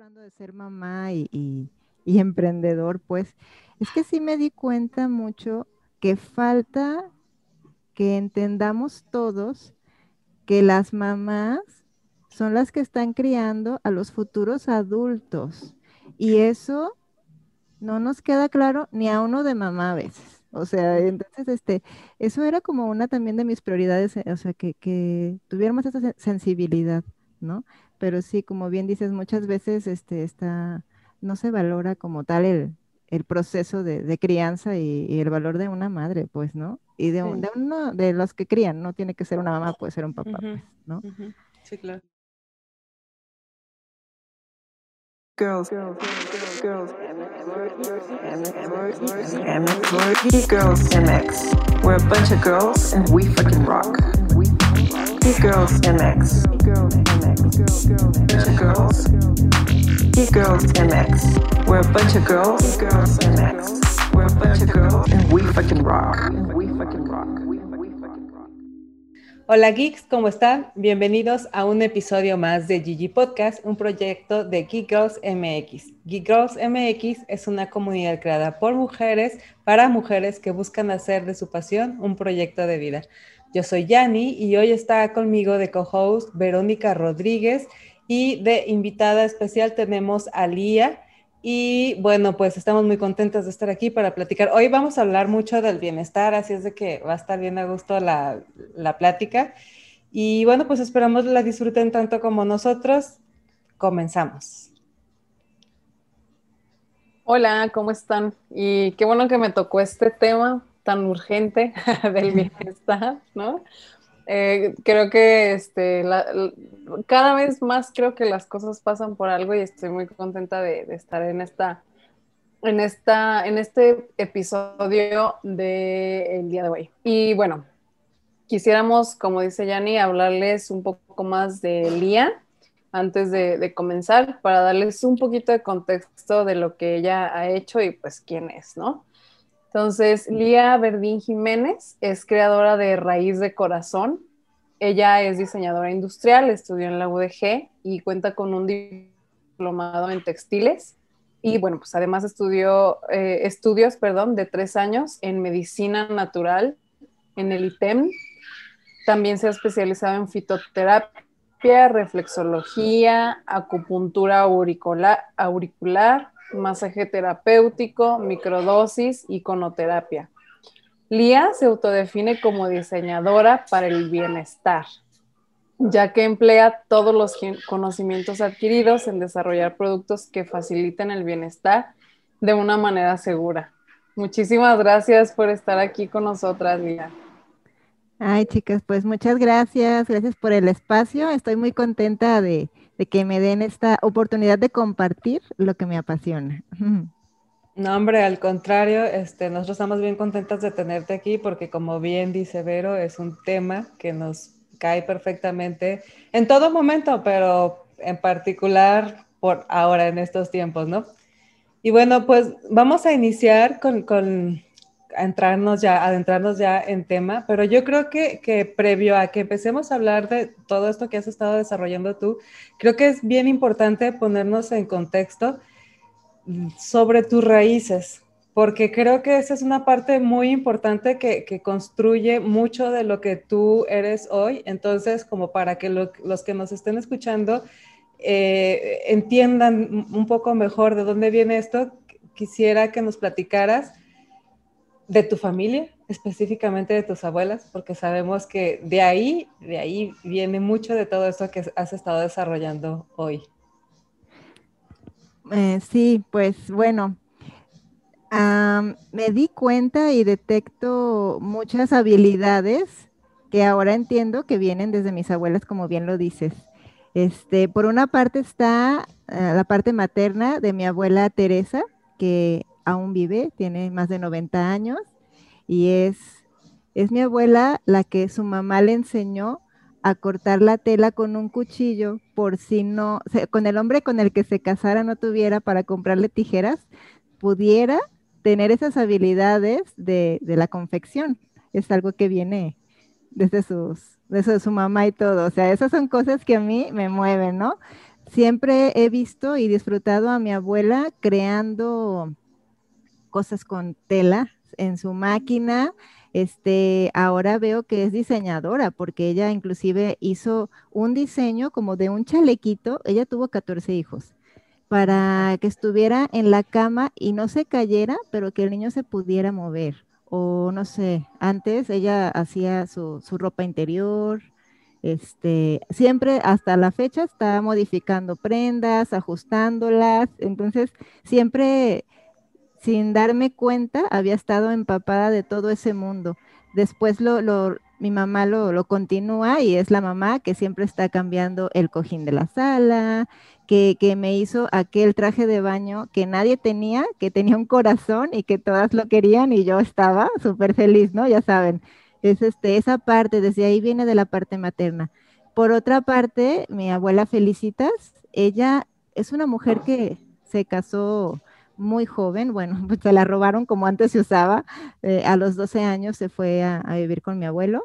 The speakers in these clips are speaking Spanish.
hablando de ser mamá y, emprendedor, pues es que sí me di cuenta mucho que falta que entendamos todos que las mamás son las que están criando a los futuros adultos. Y eso no nos queda claro ni a uno de mamá a veces. O sea, entonces, este, eso era como una también de mis prioridades, eh, o sea, que, que tuviéramos esa sensibilidad, ¿no? Pero sí, como bien dices, muchas veces este, está, no se valora como tal el, proceso de, crianza y, el valor de una madre, pues, ¿no? Y de, uno de los que crían, no tiene que ser una mamá, puede ser un papá, pues, ¿no? Sí, claro. girls, girls, girls, girls, MX. We're a bunch of girls and we fucking rock. Geek Girls MX. Bunch of girls. Geek Girls MX. We're a bunch of girls. MX. We're a bunch of girls and we fucking rock. We fucking rock. Hola geeks, ¿cómo están? Bienvenidos a un episodio más de Gigi Podcast, un proyecto de Geek Girls MX. Geek Girls MX es una comunidad creada por mujeres para mujeres que buscan hacer de su pasión un proyecto de vida. Yo soy Yani y hoy está conmigo de co-host Verónica Rodríguez y de invitada especial tenemos a Lía. Y bueno, pues estamos muy contentos de estar aquí para platicar. Hoy vamos a hablar mucho del bienestar, así es de que va a estar bien a gusto la, la plática. Y bueno, pues esperamos la disfruten tanto como nosotros. Comenzamos. Hola, ¿cómo están? Y qué bueno que me tocó este tema tan urgente del bienestar, ¿no? Eh, creo que este, cada vez más creo que las cosas pasan por algo y estoy muy contenta de, estar en esta, en esta, en este episodio del día de hoy. Y bueno, quisiéramos, como dice Yanni, hablarles un poco más de Lía antes de, de, comenzar para darles un poquito de contexto de lo que ella ha hecho y pues quién es, ¿no? Entonces, Lía Verdín Jiménez es creadora de Raíz de Corazón. Ella es diseñadora industrial, estudió en la UDG y cuenta con un diplomado en textiles. Y bueno, pues además estudió eh, estudios, perdón, de tres años en medicina natural en el ITEM. También se ha especializado en fitoterapia, reflexología, acupuntura auricular, auricular masaje terapéutico, microdosis, y conoterapia. Lía se autodefine como diseñadora para el bienestar, ya que emplea todos los conocimientos adquiridos en desarrollar productos que faciliten el bienestar de una manera segura. Muchísimas gracias por estar aquí con nosotras, Lía. Ay, chicas, pues muchas gracias, gracias por el espacio. Estoy muy contenta de, de que me den esta oportunidad de compartir lo que me apasiona. No, hombre, al contrario, este, nosotros estamos bien contentos de tenerte aquí porque como bien dice Vero, es un tema que nos cae perfectamente en todo momento, pero en particular por ahora, en estos tiempos, ¿no? Y bueno, pues vamos a iniciar con, con entrarnos ya, adentrarnos ya en tema, pero yo creo que, que, previo a que empecemos a hablar de todo esto que has estado desarrollando tú, creo que es bien importante ponernos en contexto sobre tus raíces, porque creo que esa es una parte muy importante que, que construye mucho de lo que tú eres hoy. Entonces, como para que los que nos estén escuchando eh, entiendan un poco mejor de dónde viene esto, quisiera que nos platicaras de tu familia, específicamente de tus abuelas, porque sabemos que de ahí, de ahí viene mucho de todo esto que has estado desarrollando hoy. Eh, sí, pues bueno, me di cuenta y detecto muchas habilidades que ahora entiendo que vienen desde mis abuelas, como bien lo dices. Este, por una parte está eh, la parte materna de mi abuela Teresa, que aún vive, tiene más de 90 años y es, es mi abuela la que su mamá le enseñó a cortar la tela con un cuchillo por si no, con el hombre con el que se casara no tuviera para comprarle tijeras, pudiera tener esas habilidades de, la confección. Es algo que viene desde sus, desde su mamá y todo. O sea, esas son cosas que a mí me mueven, ¿no? siempre he visto y disfrutado a mi abuela creando cosas con tela en su máquina. Este, ahora veo que es diseñadora porque ella inclusive hizo un diseño como de un chalequito. Ella tuvo 14 hijos para que estuviera en la cama y no se cayera, pero que el niño se pudiera mover. O no sé, antes ella hacía su, su ropa interior, este, siempre hasta la fecha está modificando prendas, ajustándolas, entonces siempre sin darme cuenta había estado empapada de todo ese mundo. Después lo, lo mi mamá lo, lo, continúa y es la mamá que siempre está cambiando el cojín de la sala, que, que, me hizo aquel traje de baño que nadie tenía, que tenía un corazón y que todas lo querían y yo estaba súper feliz, ¿no? Ya saben, es este, esa parte, desde ahí viene de la parte materna. Por otra parte, mi abuela Felicitas, ella es una mujer que se casó muy joven, bueno, pues se la robaron como antes se usaba, eh, a los 12 años se fue a, vivir con mi abuelo.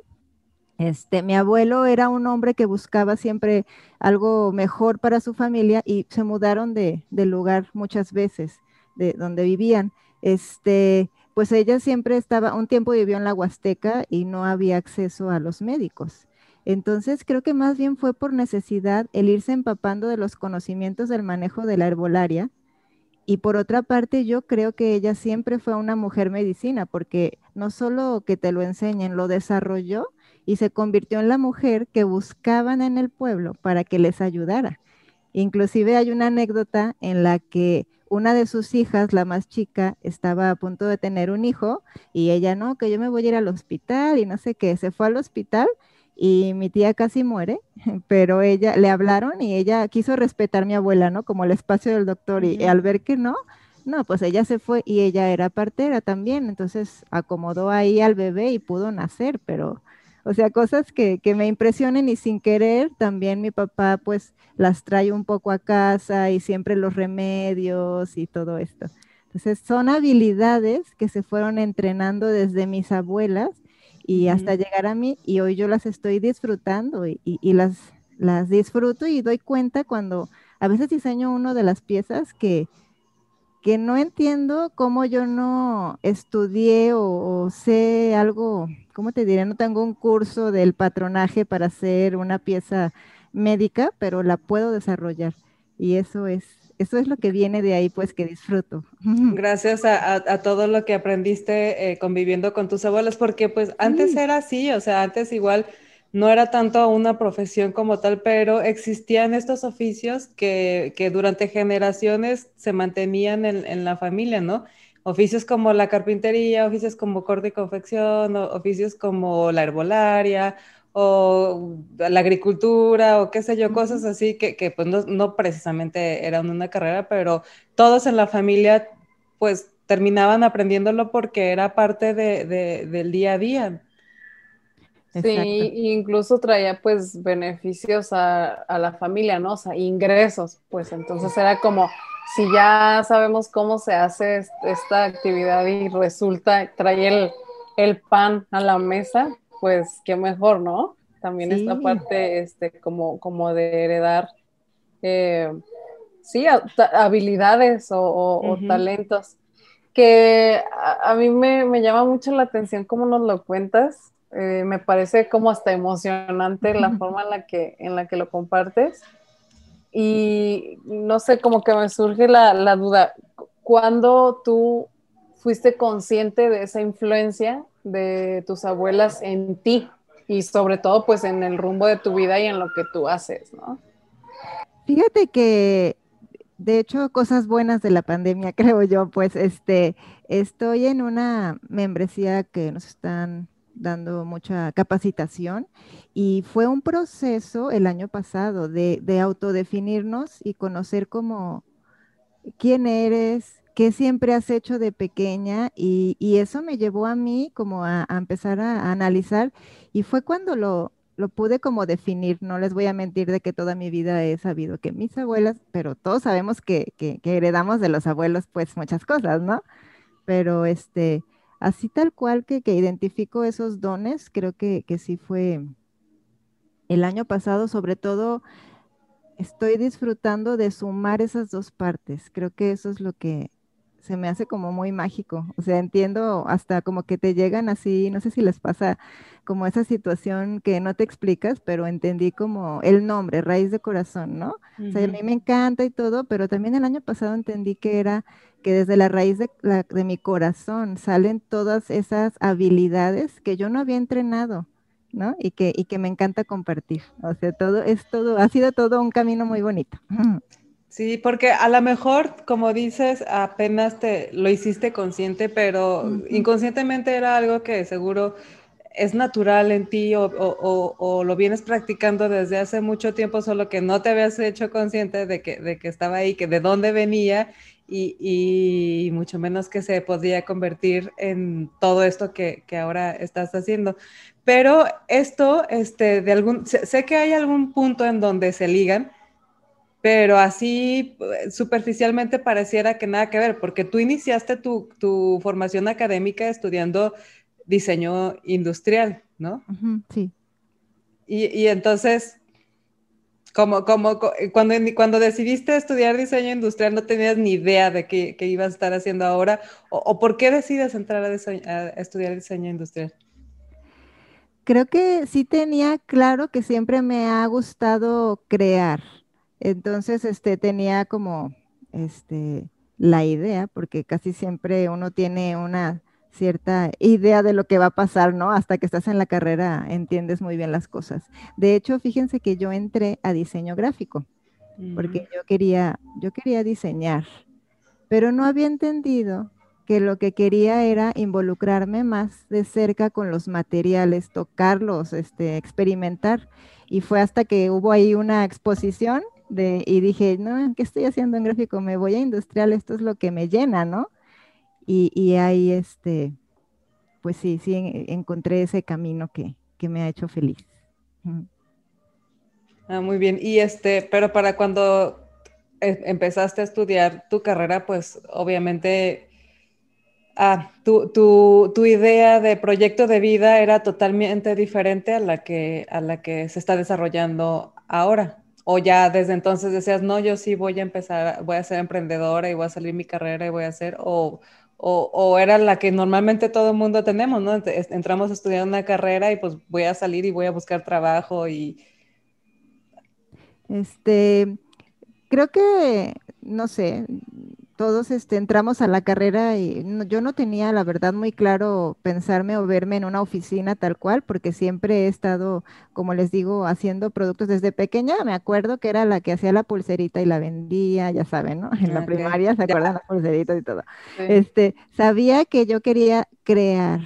Este, mi abuelo era un hombre que buscaba siempre algo mejor para su familia y se mudaron de, de lugar muchas veces, de donde vivían. Este, pues ella siempre estaba, un tiempo vivió en la Huasteca y no había acceso a los médicos. Entonces creo que más bien fue por necesidad el irse empapando de los conocimientos del manejo de la herbolaria. Y por otra parte, yo creo que ella siempre fue una mujer medicina, porque no solo que te lo enseñen, lo desarrolló y se convirtió en la mujer que buscaban en el pueblo para que les ayudara. Inclusive hay una anécdota en la que una de sus hijas, la más chica, estaba a punto de tener un hijo y ella no, que yo me voy a ir al hospital y no sé qué, se fue al hospital y mi tía casi muere, pero ella le hablaron y ella quiso respetar a mi abuela, ¿no? Como el espacio del doctor y, y al ver que no, no, pues ella se fue y ella era partera también, entonces acomodó ahí al bebé y pudo nacer, pero o sea, cosas que, que, me impresionen y sin querer, también mi papá pues las trae un poco a casa y siempre los remedios y todo esto. Entonces son habilidades que se fueron entrenando desde mis abuelas y hasta llegar a mí y hoy yo las estoy disfrutando y, y, y las, las disfruto y doy cuenta cuando a veces diseño uno de las piezas que, que no entiendo cómo yo no estudié o, o, sé algo, ¿cómo te diré? No tengo un curso del patronaje para hacer una pieza médica, pero la puedo desarrollar. Y eso es, eso es lo que viene de ahí, pues que disfruto. Gracias a, a, a todo lo que aprendiste eh, conviviendo con tus abuelos, porque pues antes sí. era así, o sea, antes igual no era tanto una profesión como tal, pero existían estos oficios que, que durante generaciones se mantenían en, en, la familia, ¿no? Oficios como la carpintería, oficios como corte y confección, oficios como la herbolaria o la agricultura o qué sé yo, cosas así que, que pues no, no precisamente eran una carrera, pero todos en la familia pues terminaban aprendiéndolo porque era parte de, de, del día a día. Sí, incluso traía pues beneficios a, a, la familia, ¿no? O sea, ingresos, pues entonces era como, si ya sabemos cómo se hace esta actividad y resulta, trae el, el pan a la mesa, pues qué mejor, ¿no? También sí. esta parte, este, como, como de heredar, eh, sí, habilidades o, o, uh -huh. o talentos, que a, a mí me, me llama mucho la atención cómo nos lo cuentas, eh, me parece como hasta emocionante la forma en la que, en la que lo compartes. Y no sé, como que me surge la, la duda, ¿cuándo tú fuiste consciente de esa influencia de tus abuelas en ti? Y sobre todo, pues en el rumbo de tu vida y en lo que tú haces, ¿no? Fíjate que, de hecho, cosas buenas de la pandemia, creo yo, pues este, estoy en una membresía que nos están dando mucha capacitación y fue un proceso el año pasado de, de autodefinirnos y conocer como quién eres, qué siempre has hecho de pequeña y, y eso me llevó a mí como a, empezar a, a, analizar y fue cuando lo, lo pude como definir, no les voy a mentir de que toda mi vida he sabido que mis abuelas, pero todos sabemos que, que, que heredamos de los abuelos pues muchas cosas, ¿no? Pero este, así tal cual que, que identifico esos dones, creo que, que, sí fue el año pasado, sobre todo estoy disfrutando de sumar esas dos partes. Creo que eso es lo que se me hace como muy mágico. O sea, entiendo hasta como que te llegan así, no sé si les pasa como esa situación que no te explicas, pero entendí como el nombre, raíz de corazón, ¿no? O sea, a mí me encanta y todo, pero también el año pasado entendí que era que desde la raíz de, de mi corazón salen todas esas habilidades que yo no había entrenado. ¿no? Y que, y que me encanta compartir. O sea, todo es todo, ha sido todo un camino muy bonito. Sí, porque a lo mejor, como dices, apenas te lo hiciste consciente, pero inconscientemente era algo que seguro es natural en ti o, lo vienes practicando desde hace mucho tiempo, solo que no te habías hecho consciente de que, de que estaba ahí, que de dónde venía y, mucho menos que se podía convertir en todo esto que, que ahora estás haciendo. Pero esto, este, de algún, sé que hay algún punto en donde se ligan, pero así eh, superficialmente pareciera que nada que ver, porque tú iniciaste tu, tu formación académica estudiando diseño industrial, ¿no? sí. Y, y, entonces, como, como cuando, cuando decidiste estudiar diseño industrial, no tenías ni idea de qué, qué ibas a estar haciendo ahora, o, o por qué decides entrar a, a estudiar diseño industrial creo que sí tenía claro que siempre me ha gustado crear. Entonces, este, tenía como, este, la idea, porque casi siempre uno tiene una cierta idea de lo que va a pasar, ¿no? Hasta que estás en la carrera entiendes muy bien las cosas. De hecho, fíjense que yo entré a diseño gráfico, porque yo quería, yo quería diseñar, pero no había entendido que lo que quería era involucrarme más de cerca con los materiales, tocarlos, este, experimentar. Y fue hasta que hubo ahí una exposición de, y dije, no, ¿qué estoy haciendo en gráfico? Me voy a industrial, esto es lo que me llena, ¿no? Y, y ahí, este, pues sí, sí, encontré ese camino que, que me ha hecho feliz. Ah, muy bien. Y este, pero para cuando e, empezaste a estudiar tu carrera, pues obviamente ah, tu, tu, tu, idea de proyecto de vida era totalmente diferente a la, que, a la que se está desarrollando ahora. O ya desde entonces decías, no, yo sí voy a empezar, voy a ser emprendedora y voy a salir mi carrera y voy a hacer, o, o, o era la que normalmente todo el mundo tenemos, ¿no? Entramos a estudiar una carrera y pues voy a salir y voy a buscar trabajo y... Este, creo que, no sé, todos este, entramos a la carrera y yo no tenía, la verdad, muy claro pensarme o verme en una oficina tal cual, porque siempre he estado, como les digo, haciendo productos desde pequeña. Me acuerdo que era la que hacía la pulserita y la vendía, ya saben, ¿no? En la primaria, ¿se acuerdan? La pulserita y todo. Este, sabía que yo quería crear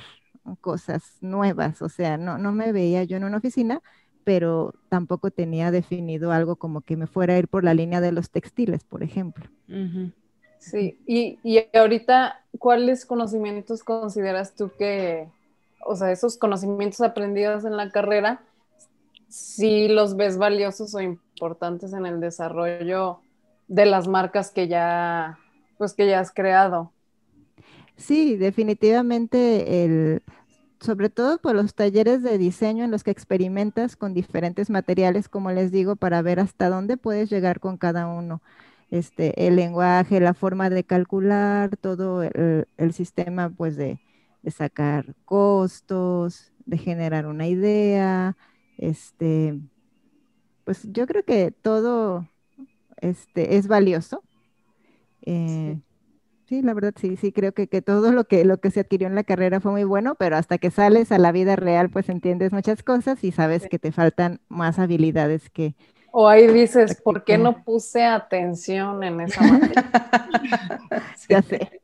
cosas nuevas, o sea, no, no me veía yo en una oficina, pero tampoco tenía definido algo como que me fuera a ir por la línea de los textiles, por ejemplo. Sí, y, y ahorita, ¿cuáles conocimientos consideras tú que, o sea, esos conocimientos aprendidos en la carrera, si los ves valiosos o importantes en el desarrollo de las marcas que ya, pues que ya has creado? Sí, definitivamente el, sobre todo por los talleres de diseño en los que experimentas con diferentes materiales, como les digo, para ver hasta dónde puedes llegar con cada uno este, el lenguaje, la forma de calcular, todo el, sistema pues de, sacar costos, de generar una idea, este, pues yo creo que todo este, es valioso. Eh, sí. la verdad sí, sí, creo que, que, todo lo que, lo que se adquirió en la carrera fue muy bueno, pero hasta que sales a la vida real, pues entiendes muchas cosas y sabes que te faltan más habilidades que, o ahí dices, ¿por qué no puse atención en esa materia? ya sé.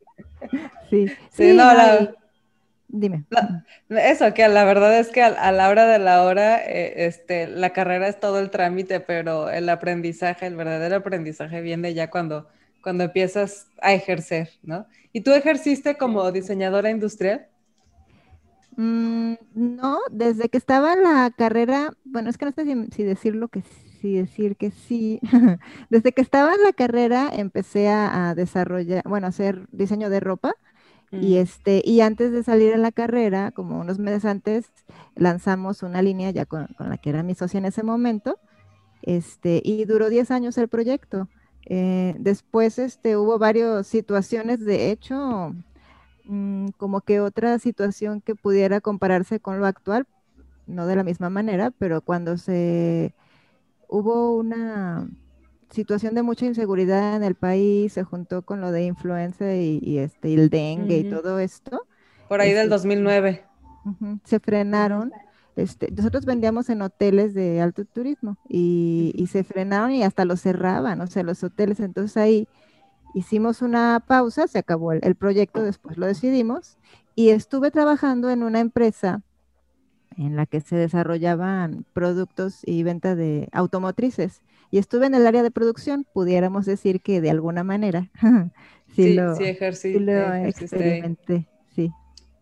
Sí, sí, no, la, dime. eso, que la verdad es que a, la hora de la hora, eh, este, la carrera es todo el trámite, pero el aprendizaje, el verdadero aprendizaje viene ya cuando, cuando empiezas a ejercer, ¿no? ¿Y tú ejerciste como diseñadora industrial? Mm, no, desde que estaba en la carrera, bueno, es que no sé si, si decirlo que sí decir que sí. Desde que estaba en la carrera empecé a, desarrollar, bueno, a hacer diseño de ropa. Y, mm. este, y antes de salir en la carrera, como unos meses antes, lanzamos una línea ya con, la que era mi socia en ese momento, este, y duró 10 años el proyecto. Eh, después este, hubo varias situaciones, de hecho, mm, como que otra situación que pudiera compararse con lo actual, no de la misma manera, pero cuando se hubo una situación de mucha inseguridad en el país, se juntó con lo de influenza y, este, el dengue y todo esto. Por ahí del 2009. Este, se frenaron. Este, nosotros vendíamos en hoteles de alto turismo y, se frenaron y hasta los cerraban, o sea, los hoteles. Entonces ahí hicimos una pausa, se acabó el proyecto, después lo decidimos y estuve trabajando en una empresa en la que se desarrollaban productos y venta de automotrices. Y estuve en el área de producción, pudiéramos decir que de alguna manera sí, lo, sí, experimenté, sí.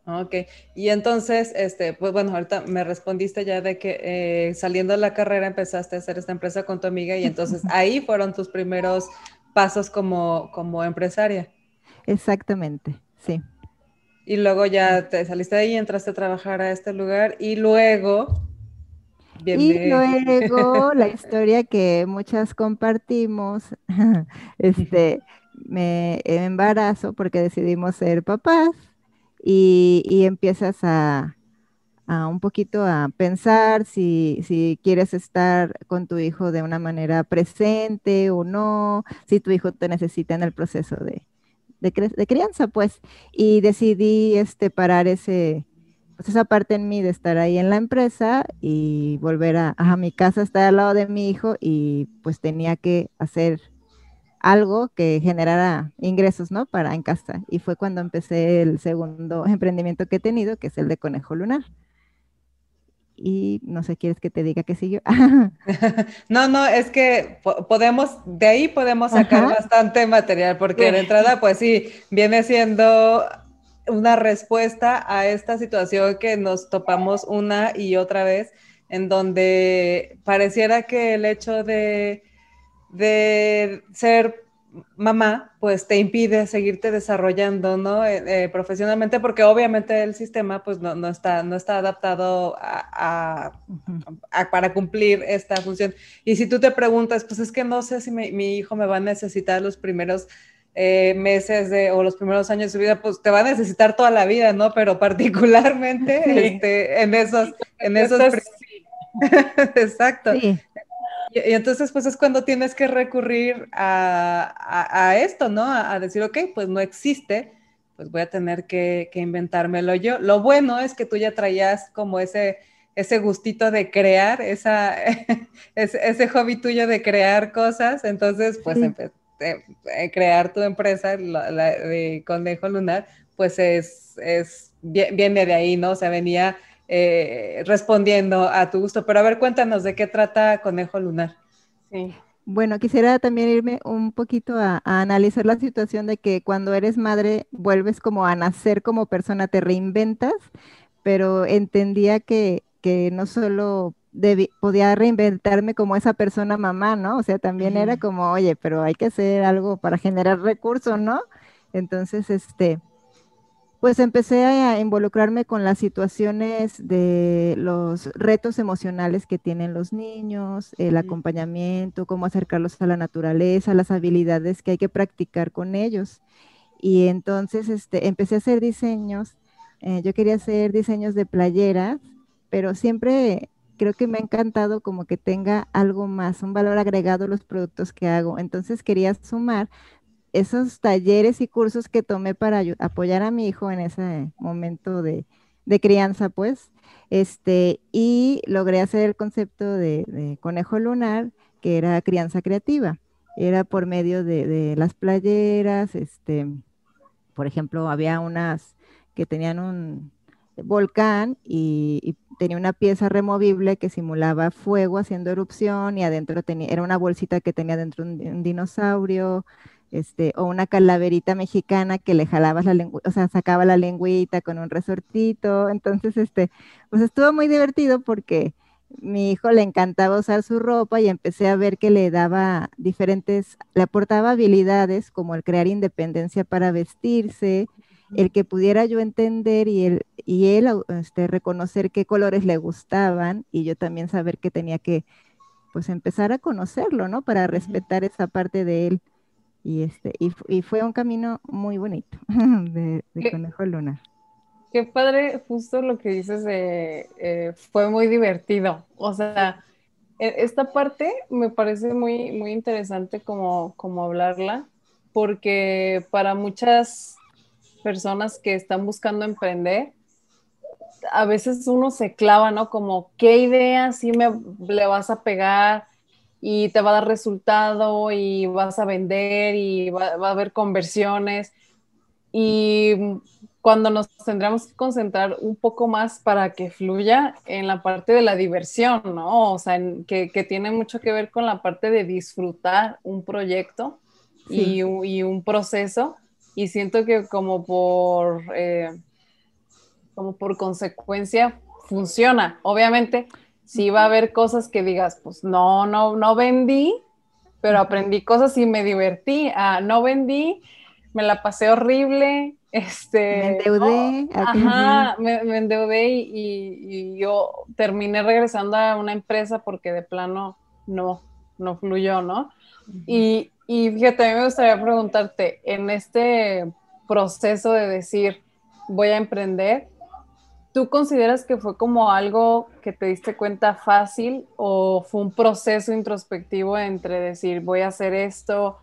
Ok, y entonces, este, pues bueno, ahorita me respondiste ya de que eh, saliendo de la carrera empezaste a hacer esta empresa con tu amiga y entonces ahí fueron tus primeros pasos como, como empresaria. Exactamente, sí. Y luego ya te saliste de ahí, entraste a trabajar a este lugar y luego... Y luego la historia que muchas compartimos, este, me embarazo porque decidimos ser papás y, empiezas a, un poquito a pensar si, si, quieres estar con tu hijo de una manera presente o no, si tu hijo te necesita en el proceso de, de, crianza, pues, y decidí este, parar ese, pues esa parte en mí de estar ahí en la empresa y volver a, a, mi casa, estar al lado de mi hijo y pues tenía que hacer algo que generara ingresos, ¿no? Para en casa. Y fue cuando empecé el segundo emprendimiento que he tenido, que es el de Conejo Lunar y no sé, ¿quieres que te diga qué siguió? no, no, es que podemos, de ahí podemos sacar bastante material, porque de entrada, pues sí, viene siendo una respuesta a esta situación que nos topamos una y otra vez, en donde pareciera que el hecho de, de ser mamá, pues te impide seguirte desarrollando, ¿no? Eh, eh, profesionalmente, porque obviamente el sistema, pues no, está, no está adaptado a, para cumplir esta función. Y si tú te preguntas, pues es que no sé si mi, hijo me va a necesitar los primeros eh, meses de, o los primeros años de su vida, pues te va a necesitar toda la vida, ¿no? Pero particularmente este, en esos, en esos... Exacto. Sí. Y, entonces, pues es cuando tienes que recurrir a, esto, ¿no? A, decir, ok, pues no existe, pues voy a tener que, inventármelo yo. Lo bueno es que tú ya traías como ese, ese gustito de crear, esa, ese, hobby tuyo de crear cosas, entonces, pues eh, crear tu empresa la, de Conejo Lunar, pues es, es, viene de ahí, ¿no? O sea, venía eh, respondiendo a tu gusto. Pero a ver, cuéntanos de qué trata Conejo Lunar. Sí. Bueno, quisiera también irme un poquito a, analizar la situación de que cuando eres madre vuelves como a nacer como persona, te reinventas, pero entendía que, que no solo podía reinventarme como esa persona mamá, ¿no? O sea, también era como, oye, pero hay que hacer algo para generar recursos, ¿no? Entonces, este, pues empecé a involucrarme con las situaciones de los retos emocionales que tienen los niños, el acompañamiento, cómo acercarlos a la naturaleza, las habilidades que hay que practicar con ellos. Y entonces este, empecé a hacer diseños. Eh, yo quería hacer diseños de playeras, pero siempre creo que me ha encantado como que tenga algo más, un valor agregado a los productos que hago. Entonces quería sumar esos talleres y cursos que tomé para apoyar a mi hijo en ese momento de, crianza, pues, este, y logré hacer el concepto de, conejo lunar, que era crianza creativa. Era por medio de, las playeras, este, por ejemplo, había unas que tenían un volcán y, tenía una pieza removible que simulaba fuego haciendo erupción y adentro tenía, era una bolsita que tenía dentro un dinosaurio, este, o una calaverita mexicana que le jalabas la lengua, o sea, sacaba la lengüita con un resortito. Entonces, este, pues estuvo muy divertido porque mi hijo le encantaba usar su ropa y empecé a ver que le daba diferentes, le aportaba habilidades como el crear independencia para vestirse, el que pudiera yo entender y él, y él este, reconocer qué colores le gustaban y yo también saber que tenía que pues empezar a conocerlo, ¿no? Para respetar esa parte de él. Y, este, y, fu- y fue un camino muy bonito de. Conejo Lunar. Qué padre, justo lo que dices de, eh, fue muy divertido. O sea, e- esta parte me parece muy, muy interesante como, como hablarla, porque para muchas personas que están buscando emprender, a veces uno se clava, ¿no? Como, ¿qué idea sí me le vas a pegar y te va a dar resultado y vas a vender y va, va a haber conversiones? Y cuando nos tendríamos que concentrar un poco más para que fluya en la parte de la diversión, ¿no? O sea, en- que, que tiene mucho que ver con la parte de disfrutar un proyecto Sí. y, un- y un proceso. Y siento que como por, eh, como por consecuencia funciona. Obviamente, sí va a haber cosas que digas, pues no, no, no vendí, pero aprendí cosas y me divertí. Ah, no vendí, me la pasé horrible. Este, Me endeudé. ajá, me, me endeudé y, y- y yo terminé regresando a una empresa porque de plano no, no fluyó, ¿no? Y, y fíjate, a mí me gustaría preguntarte, en este proceso de decir, voy a emprender, ¿tú consideras que fue como algo que te diste cuenta fácil o fue un proceso introspectivo entre decir, voy a hacer esto,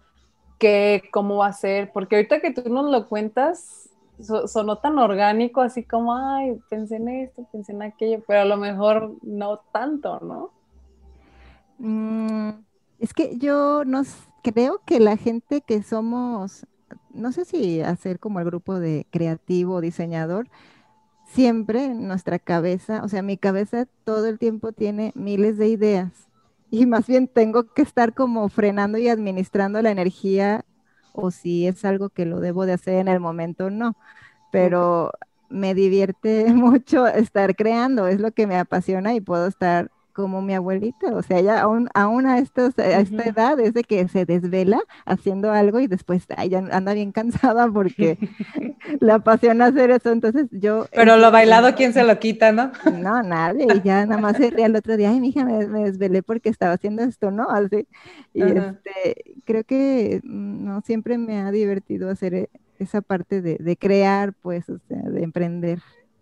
qué, cómo va a ser? Porque ahorita que tú nos lo cuentas, so- sonó tan orgánico, así como, ay, pensé en esto, pensé en aquello, pero a lo mejor no tanto, ¿no? Mm, es que yo no creo que la gente que somos, no sé si hacer como el grupo de creativo o diseñador, siempre en nuestra cabeza, o sea, mi cabeza todo el tiempo tiene miles de ideas y más bien tengo que estar como frenando y administrando la energía o si es algo que lo debo de hacer en el momento o no, pero me divierte mucho estar creando, es lo que me apasiona y puedo estar como mi abuelita, o sea, ella aún, aún a, estos, a esta edad es de que se desvela haciendo algo y después ay, ya anda bien cansada porque le apasiona hacer eso, entonces yo... Pero lo bailado, ¿quién se lo quita, no? No, nadie, y ya nada más se ría el otro día, ay, mija, me, me desvelé porque estaba haciendo esto, ¿no? Así, y este, creo que mm, no, siempre me ha divertido hacer e- esa parte de, de crear, pues, o sea, de emprender.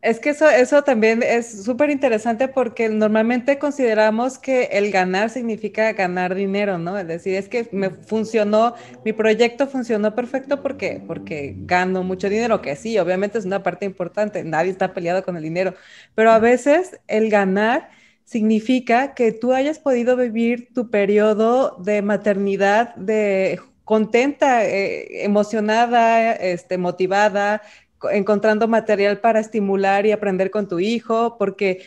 Es que eso, eso también es súper interesante porque normalmente consideramos que el ganar significa ganar dinero, ¿no? Es decir, es que me funcionó, mi proyecto funcionó perfecto porque, porque gano mucho dinero, que sí, obviamente es una parte importante, nadie está peleado con el dinero, pero a veces el ganar significa que tú hayas podido vivir tu periodo de maternidad de contenta, eh, emocionada, este, motivada, encontrando material para estimular y aprender con tu hijo, porque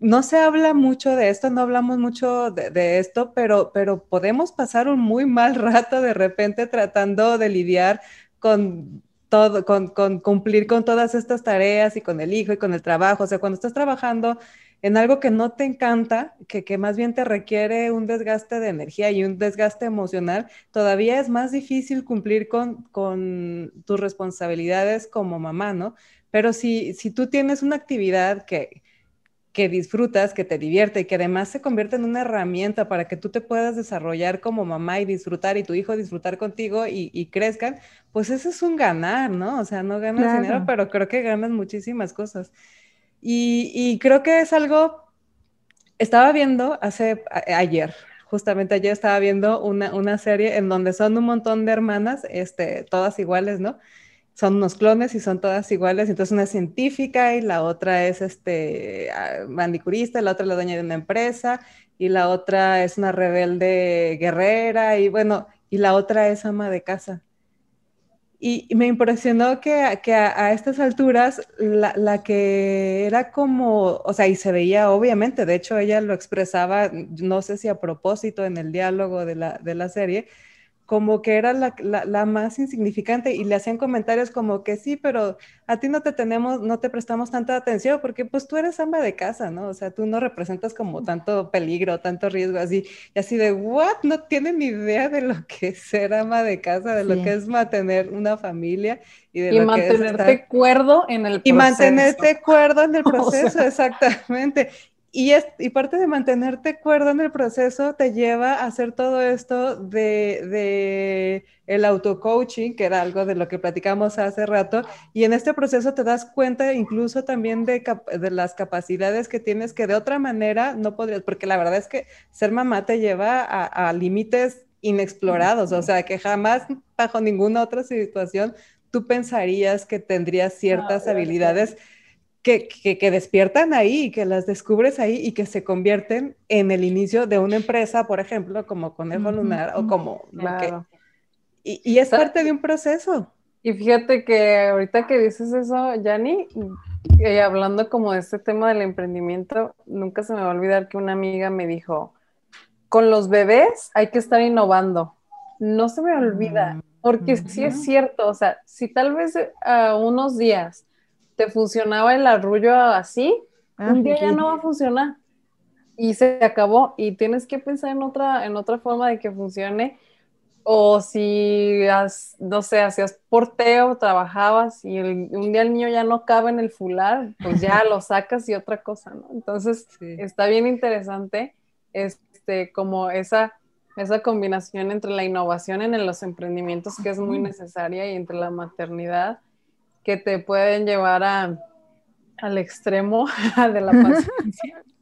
no se habla mucho de esto, no hablamos mucho de, de esto, pero, pero podemos pasar un muy mal rato de repente tratando de lidiar con todo, con, con cumplir con todas estas tareas y con el hijo y con el trabajo. O sea, cuando estás trabajando en algo que no te encanta, que, que más bien te requiere un desgaste de energía y un desgaste emocional, todavía es más difícil cumplir con, con tus responsabilidades como mamá, ¿no? Pero si, si tú tienes una actividad que, que disfrutas, que te divierte y que además se convierte en una herramienta para que tú te puedas desarrollar como mamá y disfrutar y tu hijo disfrutar contigo y, y crezcan, pues eso es un ganar, ¿no? O sea, no ganas Claro. dinero, pero creo que ganas muchísimas cosas. Y, creo que es algo, estaba viendo hace a- ayer, justamente ayer estaba viendo una, una serie en donde son un montón de hermanas, este, todas iguales, ¿no? Son unos clones y son todas iguales. Entonces una es científica y la otra es este, ah, manicurista, la otra es la dueña de una empresa y la otra es una rebelde guerrera y bueno, y la otra es ama de casa. Y, me impresionó que, que a, a, estas alturas la, la, que era como, o sea, y se veía obviamente, de hecho ella lo expresaba, no sé si a propósito en el diálogo de la, de la serie, como que era la, la, la, más insignificante y le hacían comentarios como que sí, pero a ti no te tenemos, no te prestamos tanta atención porque pues tú eres ama de casa, ¿no? O sea, tú no representas como tanto peligro, tanto riesgo, así, y así de, ¿what? No tienen ni idea de lo que es ser ama de casa, de sí. lo que es mantener una familia y de y lo mantenerte que es estar... cuerdo en el proceso. Y mantenerte cuerdo en el proceso, o sea... exactamente. Y, es, y parte de mantenerte cuerdo en el proceso te lleva a hacer todo esto de, de el auto-coaching, que era algo de lo que platicamos hace rato, y en este proceso te das cuenta incluso también de, de las capacidades que tienes que de otra manera no podrías, porque la verdad es que ser mamá te lleva a, a límites inexplorados, o sea, que jamás bajo ninguna otra situación tú pensarías que tendrías ciertas habilidades que, que, despiertan ahí, que las descubres ahí y que se convierten en el inicio de una empresa, por ejemplo, como Conejo Lunar o como... Claro. y, y, es parte de un proceso. Y fíjate que ahorita que dices eso, Yanni, eh, hablando como de este tema del emprendimiento, nunca se me va a olvidar que una amiga me dijo, con los bebés hay que estar innovando. No se me olvida, mm, porque sí es cierto, o sea, si tal vez a unos días te funcionaba el arrullo así, ah, un día ya no va a funcionar. Y se acabó. Y tienes que pensar en otra, en otra forma de que funcione. O si, no sé, hacías porteo, trabajabas y un día el niño ya no cabe en el fular, pues ya lo sacas y otra cosa, ¿no? Entonces, está bien interesante este, como esa, esa combinación entre la innovación en los emprendimientos que es muy necesaria y entre la maternidad que te pueden llevar a, al extremo de la paciencia.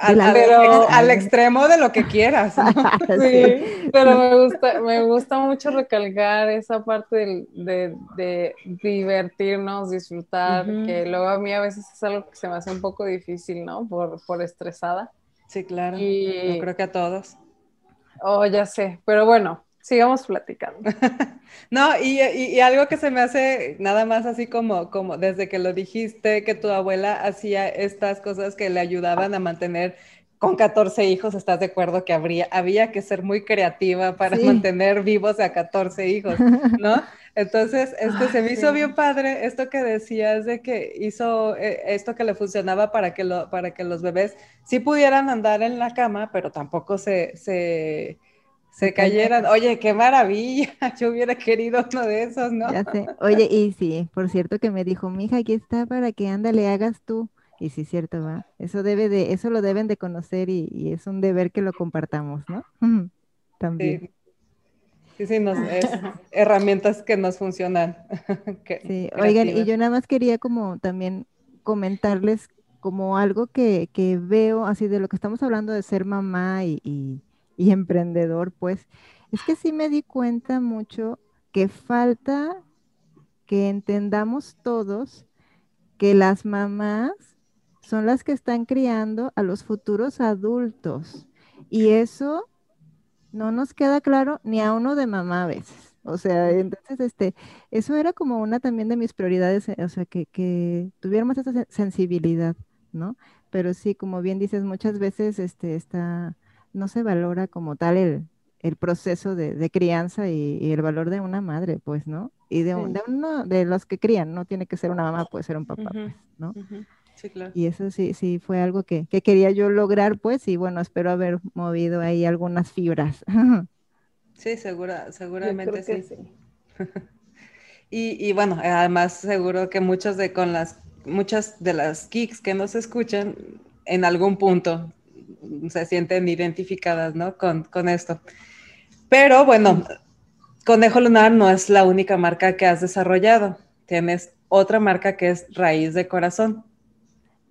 Al, pero, al extremo de lo que quieras. sí, pero me gusta, me gusta mucho recalcar esa parte de, de, divertirnos, disfrutar, que luego a mí a veces es algo que se me hace un poco difícil, ¿no? Por, por estresada. Sí, claro. Y... Yo creo que a todos. Oh, ya sé, pero bueno, sigamos platicando. no, y, algo que se me hace nada más así como, como desde que lo dijiste, que tu abuela hacía estas cosas que le ayudaban a mantener con 14 hijos, ¿estás de acuerdo que habría, había que ser muy creativa para mantener vivos a 14 hijos, ¿no? Entonces, este, se me hizo bien padre esto que decías de que hizo eh, esto que le funcionaba para que, lo, para que los bebés sí pudieran andar en la cama, pero tampoco se, se se cayeran. Oye, qué maravilla. Yo hubiera querido uno de esos, ¿no? Ya sé. Oye, y sí, por cierto que me dijo, mija, aquí está para que ándale, hagas tú. Y sí, cierto, va. Eso debe de, eso lo deben de conocer y, es un deber que lo compartamos, ¿no? También. Sí, sí, nos, es herramientas que nos funcionan. sí, oigan, y yo nada más quería como también comentarles como algo que, que veo, así de lo que estamos hablando de ser mamá y y emprendedor, pues, es que sí me di cuenta mucho que falta que entendamos todos que las mamás son las que están criando a los futuros adultos. Y eso no nos queda claro ni a uno de mamá a veces. O sea, entonces, este, eso era como una también de mis prioridades, o sea, que, que tuviéramos esa sensibilidad, ¿no? Pero sí, como bien dices, muchas veces este, está, no se valora como tal el, proceso de, crianza y, el valor de una madre, pues, ¿no? Y de, uno de los que crían, no tiene que ser una mamá, puede ser un papá, pues, ¿no? Sí, claro. Y eso sí, sí fue algo que, quería yo lograr, pues, y bueno, espero haber movido ahí algunas fibras. sí, segura, seguramente sí. y, y, bueno, además seguro que muchos de con las muchas de las kicks que nos escuchan en algún punto se sienten identificadas, ¿no? Con, con esto. Pero bueno, Conejo Lunar no es la única marca que has desarrollado. Tienes otra marca que es Raíz de Corazón.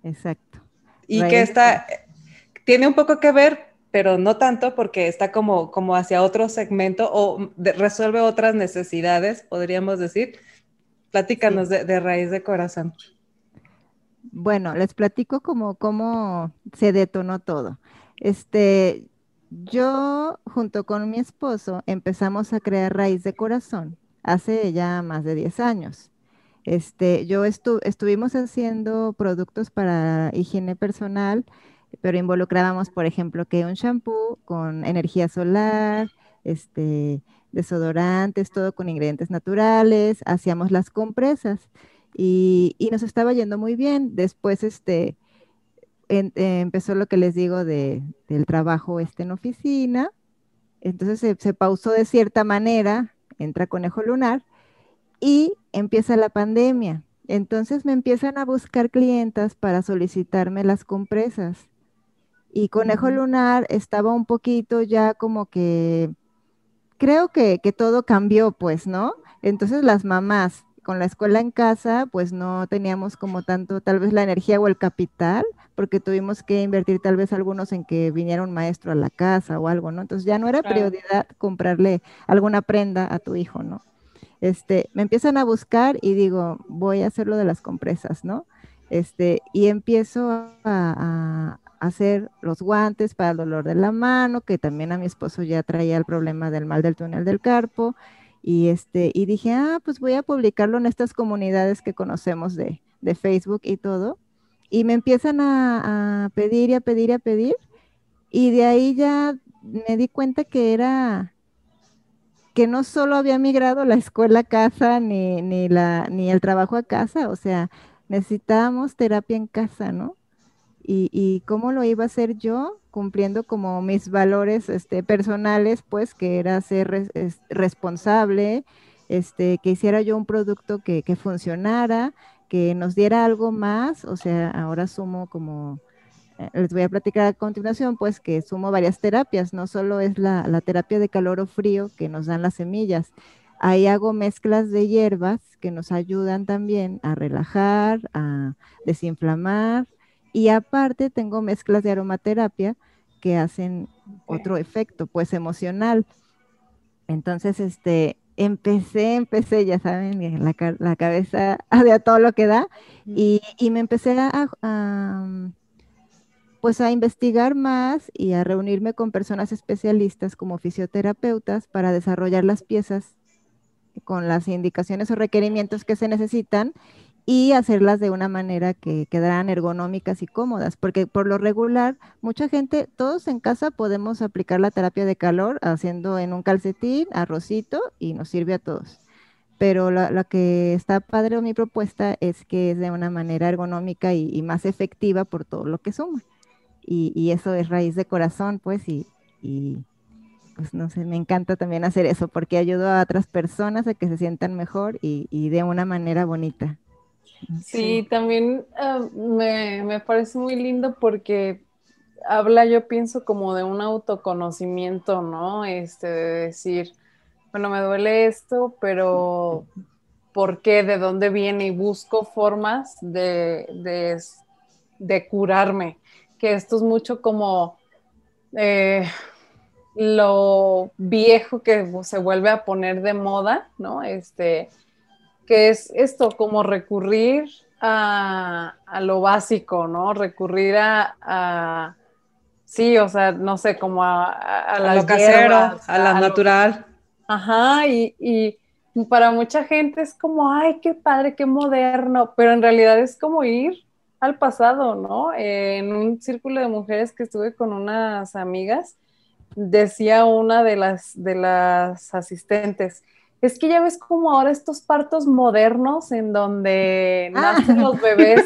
Exacto. Y que está, tiene un poco que ver, pero no tanto porque está como, como hacia otro segmento o resuelve otras necesidades, podríamos decir. Platícanos de, de Raíz de Corazón. Bueno, les platico como cómo se detonó todo. Este, yo junto con mi esposo empezamos a crear Raíz de Corazón hace ya más de 10 años. Este, yo estuvimos haciendo productos para higiene personal, pero involucrábamos, por ejemplo, que un shampoo con energía solar, este, desodorantes, todo con ingredientes naturales, hacíamos las compresas y, nos estaba yendo muy bien. Después, este, eh, empezó lo que les digo de, del trabajo este en oficina. Entonces se, se, pausó de cierta manera, entra Conejo Lunar y empieza la pandemia. Entonces me empiezan a buscar clientas para solicitarme las compresas. Y Conejo Lunar estaba un poquito ya como que, creo que, que todo cambió, pues, ¿no? Entonces las mamás con la escuela en casa, pues no teníamos como tanto, tal vez la energía o el capital, porque tuvimos que invertir tal vez algunos en que viniera un maestro a la casa o algo, ¿no? Entonces ya no era prioridad comprarle alguna prenda a tu hijo, ¿no? Este, me empiezan a buscar y digo, voy a hacer lo de las compresas, ¿no? Este, y empiezo a, a hacer los guantes para el dolor de la mano, que también a mi esposo ya traía el problema del mal del túnel del carpo, y, este, y dije, ah, pues voy a publicarlo en estas comunidades que conocemos de, Facebook y todo. Y me empiezan a, pedir y a pedir y a pedir. Y de ahí ya me di cuenta que era que no solo había migrado la escuela a casa ni, ni, la, ni el trabajo a casa, o sea, necesitábamos terapia en casa, ¿no? Y, cómo lo iba a hacer yo, cumpliendo como mis valores este, personales, pues que era ser responsable, este, que hiciera yo un producto que, funcionara, que nos diera algo más, o sea, ahora sumo como, eh, les voy a platicar a continuación, pues que sumo varias terapias, no solo es la, la terapia de calor o frío que nos dan las semillas, ahí hago mezclas de hierbas que nos ayudan también a relajar, a desinflamar, y aparte tengo mezclas de aromaterapia que hacen otro efecto, pues emocional. Entonces, este, empecé, empecé, ya saben, la, la cabeza de todo lo que da, y, me empecé a, pues a investigar más y a reunirme con personas especialistas como fisioterapeutas para desarrollar las piezas con las indicaciones o requerimientos que se necesitan y hacerlas de una manera que quedaran ergonómicas y cómodas, porque por lo regular, mucha gente, todos en casa podemos aplicar la terapia de calor haciendo en un calcetín, arrocito y nos sirve a todos. Pero la, que está padre o mi propuesta es que es de una manera ergonómica y, más efectiva por todo lo que suma. Y, eso es raíz de corazón, pues, y, pues no sé, me encanta también hacer eso porque ayudo a otras personas a que se sientan mejor y de una manera bonita. Sí, también ah, me, parece muy lindo porque habla, yo pienso, como de un autoconocimiento, ¿no? Este, de decir, bueno, me duele esto, pero ¿por qué? ¿De dónde viene? Y busco formas de, de, curarme. Que esto es mucho como eh, lo viejo que se vuelve a poner de moda, ¿no? Este, que es esto, como recurrir a, lo básico, ¿no? Recurrir a, sí, o sea, no sé, como a, a, a lo casero, a la natural. ajá, y, para mucha gente es como, ay, qué padre, qué moderno, pero en realidad es como ir al pasado, ¿no? en un círculo de mujeres que estuve con unas amigas, decía una de las, de las asistentes, es que ya ves como ahora estos partos modernos en donde ah. nacen los bebés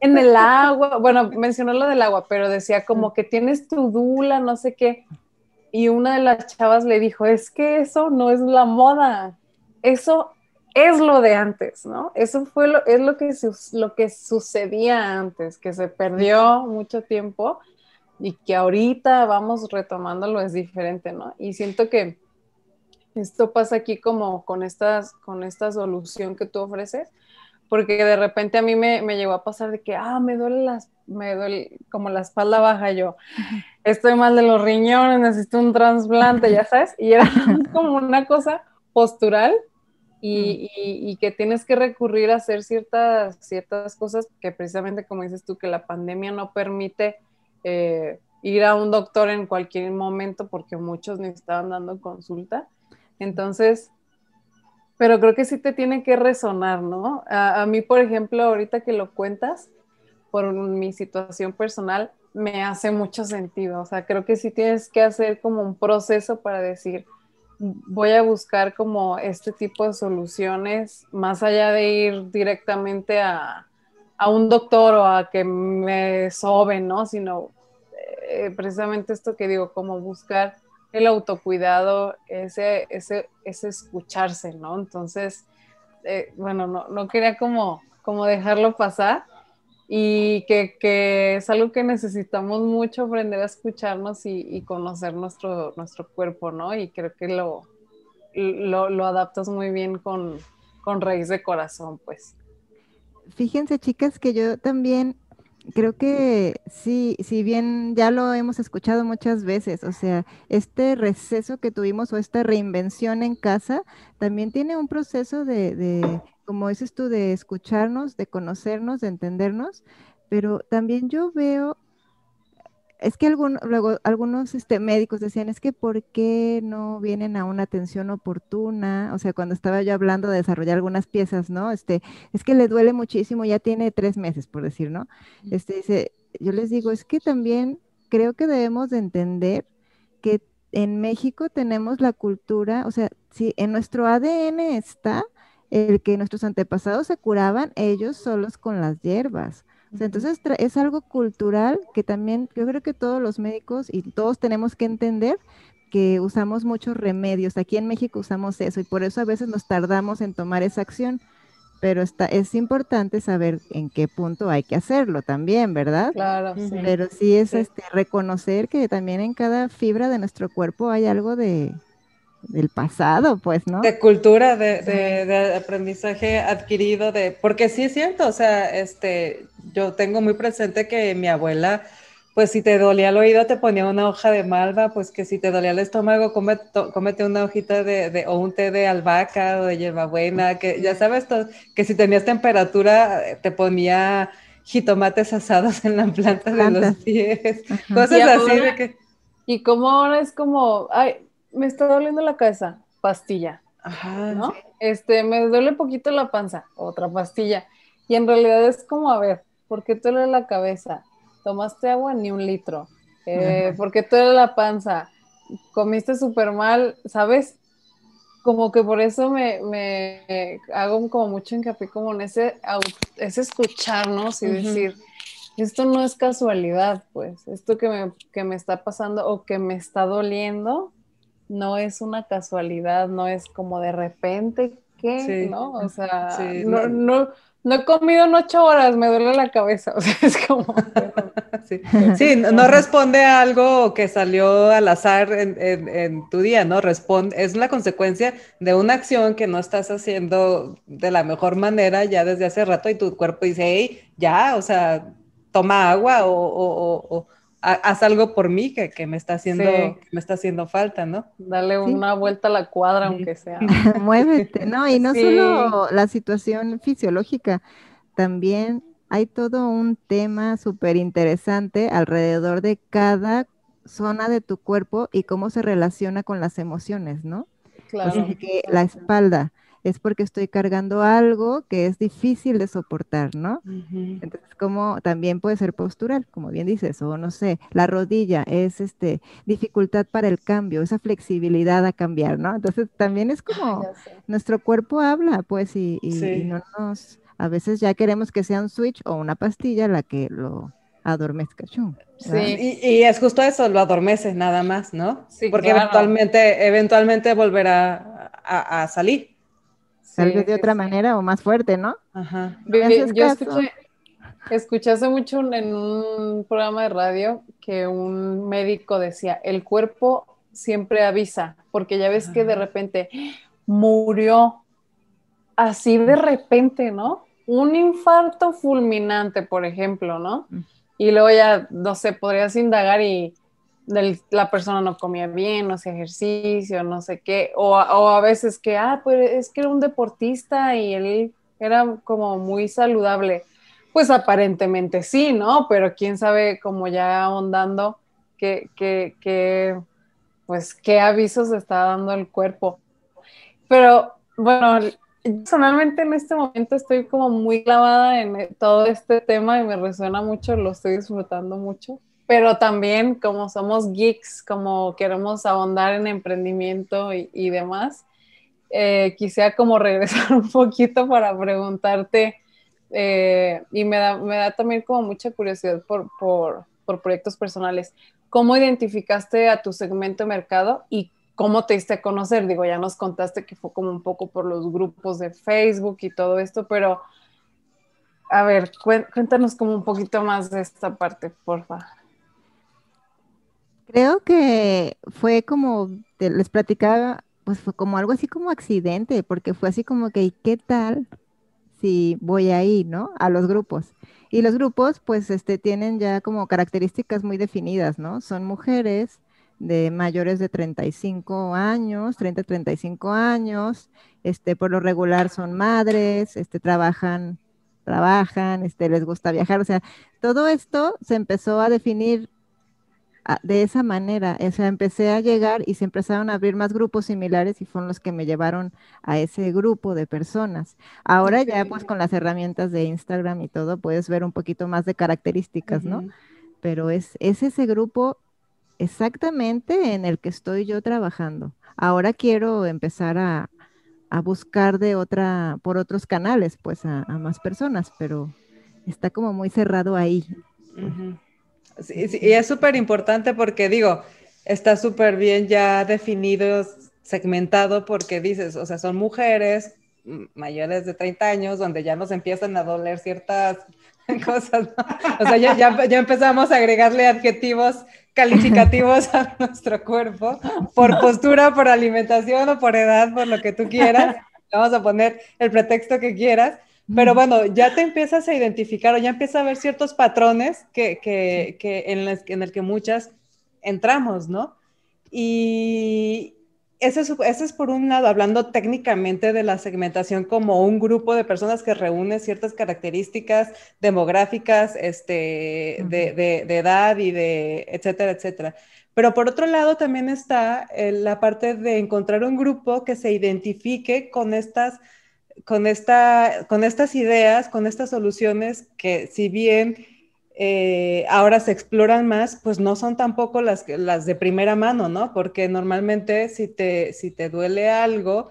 en el agua. Bueno, mencionó lo del agua, pero decía como que tienes tu dula, no sé qué. Y una de las chavas le dijo, es que eso no es la moda, eso es lo de antes, ¿no? Eso fue lo, es lo que, lo que sucedía antes, que se perdió mucho tiempo y que ahorita vamos retomándolo es diferente, ¿no? Y siento que esto pasa aquí como con, estas, con esta solución que tú ofreces, porque de repente a mí me, llegó a pasar de que, ah, me duele, las, me duele como la espalda baja, yo estoy mal de los riñones, necesito un trasplante, ya sabes, y era como una cosa postural y, que tienes que recurrir a hacer ciertas, ciertas cosas que precisamente como dices tú, que la pandemia no permite eh, ir a un doctor en cualquier momento porque muchos ni estaban dando consulta. Entonces, pero creo que sí te tiene que resonar, ¿no? A, mí, por ejemplo, ahorita que lo cuentas, por mi situación personal, me hace mucho sentido. O sea, creo que sí tienes que hacer como un proceso para decir, voy a buscar como este tipo de soluciones, más allá de ir directamente a, un doctor o a que me soben, ¿no? Sino eh, precisamente esto que digo, como buscar el autocuidado, ese, ese, ese escucharse, ¿no? Entonces, eh, bueno, no, no, quería como, como dejarlo pasar y que, que, es algo que necesitamos mucho aprender a escucharnos y, y, conocer nuestro, nuestro cuerpo, ¿no? Y creo que lo, lo, lo adaptas muy bien con, con raíz de corazón, pues. Fíjense, chicas, que yo también creo que sí, si bien ya lo hemos escuchado muchas veces, o sea, este receso que tuvimos o esta reinvención en casa también tiene un proceso de, de como dices tú, de escucharnos, de conocernos, de entendernos, pero también yo veo, es que luego algunos este, médicos decían, es que ¿por qué no vienen a una atención oportuna? O sea, cuando estaba yo hablando de desarrollar algunas piezas, ¿no? Este, es que le duele muchísimo, ya tiene tres meses, por decir, ¿no? Este, dice, yo les digo, es que también creo que debemos de entender que en México tenemos la cultura, o sea, si en nuestro ADN está el que nuestros antepasados se curaban ellos solos con las hierbas. O sea, entonces es algo cultural que también yo creo que todos los médicos y todos tenemos que entender que usamos muchos remedios. Aquí en México usamos eso y por eso a veces nos tardamos en tomar esa acción. Pero está, es importante saber en qué punto hay que hacerlo también, ¿verdad? Claro, sí. Pero sí es Este, reconocer que también en cada fibra de nuestro cuerpo hay algo de, del pasado, pues, ¿no? De cultura, de, de, de, aprendizaje adquirido, de, porque sí es cierto, o sea, este, yo tengo muy presente que mi abuela, pues si te dolía el oído te ponía una hoja de malva, pues que si te dolía el estómago, cómete, cómete una hojita de, de, o un té de albahaca o de hierbabuena, que ya sabes, todo, que si tenías temperatura te ponía jitomates asados en la planta de los pies, Ajá. cosas así de que... Y como ahora es como, ay, me está doliendo la cabeza, pastilla. Ajá, ¿no? Este, me duele poquito la panza, otra pastilla. Y en realidad es como, a ver, ¿por qué te duele la cabeza? ¿Tomaste agua? Ni un litro. Eh, ¿Por qué te duele la panza? ¿Comiste súper mal? ¿Sabes? Como que por eso me, me, hago como mucho hincapié como en ese, ese escucharnos y uh -huh. decir, esto no es casualidad, pues, esto que me, que me está pasando o que me está doliendo, no es una casualidad, no es como de repente que, sí. ¿no? O sea, sí, no, no, no, he comido en ocho horas, me duele la cabeza, o sea, es como... sí, sí no, responde a algo que salió al azar en, en, en, tu día, ¿no? Responde, es la consecuencia de una acción que no estás haciendo de la mejor manera ya desde hace rato y tu cuerpo dice, hey, ya, o sea, toma agua o, o, o haz algo por mí que, que me está haciendo sí. que me está haciendo falta, ¿no? Dale una sí. vuelta a la cuadra, aunque sea. Muévete, ¿no? Y no sí. solo la situación fisiológica, también hay todo un tema súper interesante alrededor de cada zona de tu cuerpo y cómo se relaciona con las emociones, ¿no? Claro. O sea, que la espalda, es porque estoy cargando algo que es difícil de soportar, ¿no? Uh -huh. Entonces, como también puede ser postural, como bien dices, o no sé, la rodilla es este dificultad para el cambio, esa flexibilidad a cambiar, ¿no? Entonces, también es como nuestro cuerpo habla, pues, y, y, sí. y no nos, a veces ya queremos que sea un switch o una pastilla la que lo adormezca. Chum, sí, y, y, es justo eso, lo adormece nada más, ¿no? Sí, Porque claro. eventualmente, eventualmente volverá a, a salir. Tal vez de otra manera o más fuerte, ¿no? Ajá. Yo escuché, escuché hace mucho en un programa de radio que un médico decía, el cuerpo siempre avisa, porque ya ves que de repente murió así de repente, ¿no? Un infarto fulminante, por ejemplo, ¿no? Y luego ya, no sé, podrías indagar y la persona no comía bien, no hacía ejercicio, no sé qué, o, o, a veces que, ah, pues es que era un deportista y él era como muy saludable. Pues aparentemente sí, ¿no? Pero quién sabe, como ya ahondando, que, que, que, pues, qué avisos está dando el cuerpo. Pero, bueno, personalmente en este momento estoy como muy clavada en todo este tema y me resuena mucho, lo estoy disfrutando mucho pero también como somos geeks, como queremos ahondar en emprendimiento y, demás, eh, quisiera como regresar un poquito para preguntarte, eh, y me da, me da también como mucha curiosidad por, por, por, proyectos personales, ¿cómo identificaste a tu segmento de mercado y cómo te diste a conocer? Digo, ya nos contaste que fue como un poco por los grupos de Facebook y todo esto, pero A ver, cuéntanos como un poquito más de esta parte, porfa. Creo que fue como, les platicaba, pues fue como algo así como accidente, porque fue así como que, ¿qué tal si voy ahí, ¿no? A los grupos. Y los grupos, pues, este, tienen ya como características muy definidas, ¿no? Son mujeres de mayores de 35 años, 30, 35 años, este, por lo regular son madres, este, trabajan, trabajan, este, les gusta viajar, o sea, todo esto se empezó a definir de esa manera. O sea, empecé a llegar y se empezaron a abrir más grupos similares y fueron los que me llevaron a ese grupo de personas. Ahora ya pues con las herramientas de Instagram y todo puedes ver un poquito más de características, ¿no? Pero es, es ese grupo exactamente en el que estoy yo trabajando. Ahora quiero empezar a, buscar de otra, por otros canales, pues a, más personas, pero está como muy cerrado ahí. Y es súper importante porque digo, está súper bien ya definido, segmentado, porque dices, o sea, son mujeres mayores de 30 años donde ya nos empiezan a doler ciertas cosas, O sea, ya, ya, empezamos a agregarle adjetivos calificativos a nuestro cuerpo por postura, por alimentación o por edad, por lo que tú quieras. Vamos a poner el pretexto que quieras. Pero bueno, ya te empiezas a identificar o ya empiezas a ver ciertos patrones que, que, que en, los, en el que muchas entramos, ¿no? Y, ese es, por un lado, hablando técnicamente de la segmentación como un grupo de personas que reúne ciertas características demográficas, este, de, edad y de etcétera, etcétera. Pero por otro lado también está eh, la parte de encontrar un grupo que se identifique con estas, con, esta, con estas ideas, con estas soluciones que si bien eh, ahora se exploran más, pues no son tampoco las, las de primera mano, ¿no? Porque normalmente si te, si te duele algo,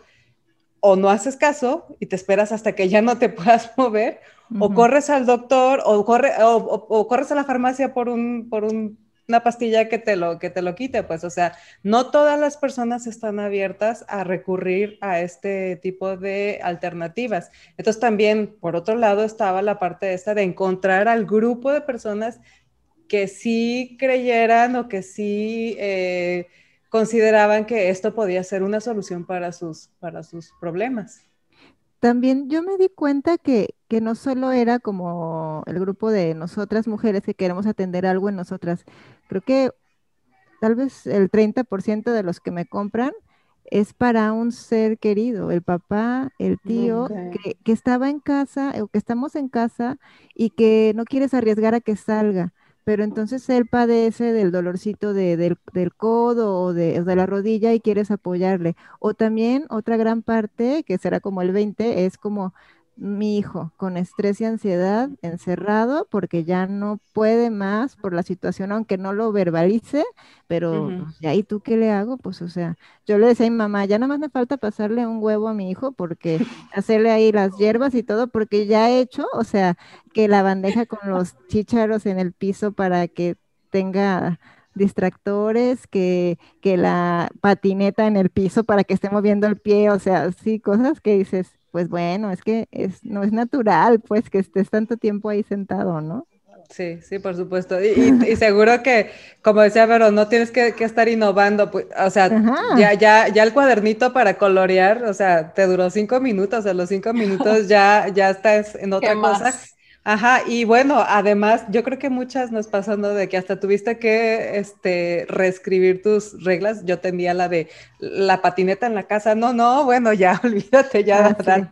o no haces caso y te esperas hasta que ya no te puedas mover, o corres al doctor, o, corre, o, corres a la farmacia por un, por un una pastilla que te lo que te lo quite, pues, o sea, no todas las personas están abiertas a recurrir a este tipo de alternativas. Entonces también, por otro lado, estaba la parte esta de encontrar al grupo de personas que sí creyeran o que sí eh, consideraban que esto podía ser una solución para sus, para sus problemas también yo me di cuenta que, que, no solo era como el grupo de nosotras mujeres que queremos atender algo en nosotras, creo que tal vez el 30% de los que me compran es para un ser querido, el papá, el tío, que, que, estaba en casa o que estamos en casa y que no quieres arriesgar a que salga. Pero entonces él padece del dolorcito del, codo o de, la rodilla y quieres apoyarle. O también otra gran parte, que será como el 20, es como mi hijo con estrés y ansiedad encerrado porque ya no puede más por la situación, aunque no lo verbalice, pero ¿y ahí tú qué le hago? Pues o sea, yo le decía a mi mamá, ya nada más me falta pasarle un huevo a mi hijo porque hacerle ahí las hierbas y todo, porque ya he hecho, o sea, que la bandeja con los chícharos en el piso para que tenga distractores, que, que la patineta en el piso para que esté moviendo el pie, o sea, sí, cosas que dices, pues bueno, es que es, no es natural, pues, que estés tanto tiempo ahí sentado, ¿no? Sí, sí, por supuesto. Y, seguro que, como decía pero no tienes que, estar innovando, pues, o sea, ya, ya, ya el cuadernito para colorear, o sea, te duró cinco minutos, a los cinco minutos ya, ya estás en otra cosa. Ajá, y bueno, además, yo creo que muchas nos pasando de que hasta tuviste que este, reescribir tus reglas. Yo tenía la de la patineta en la casa. No, no, bueno, ya olvídate, ya ah,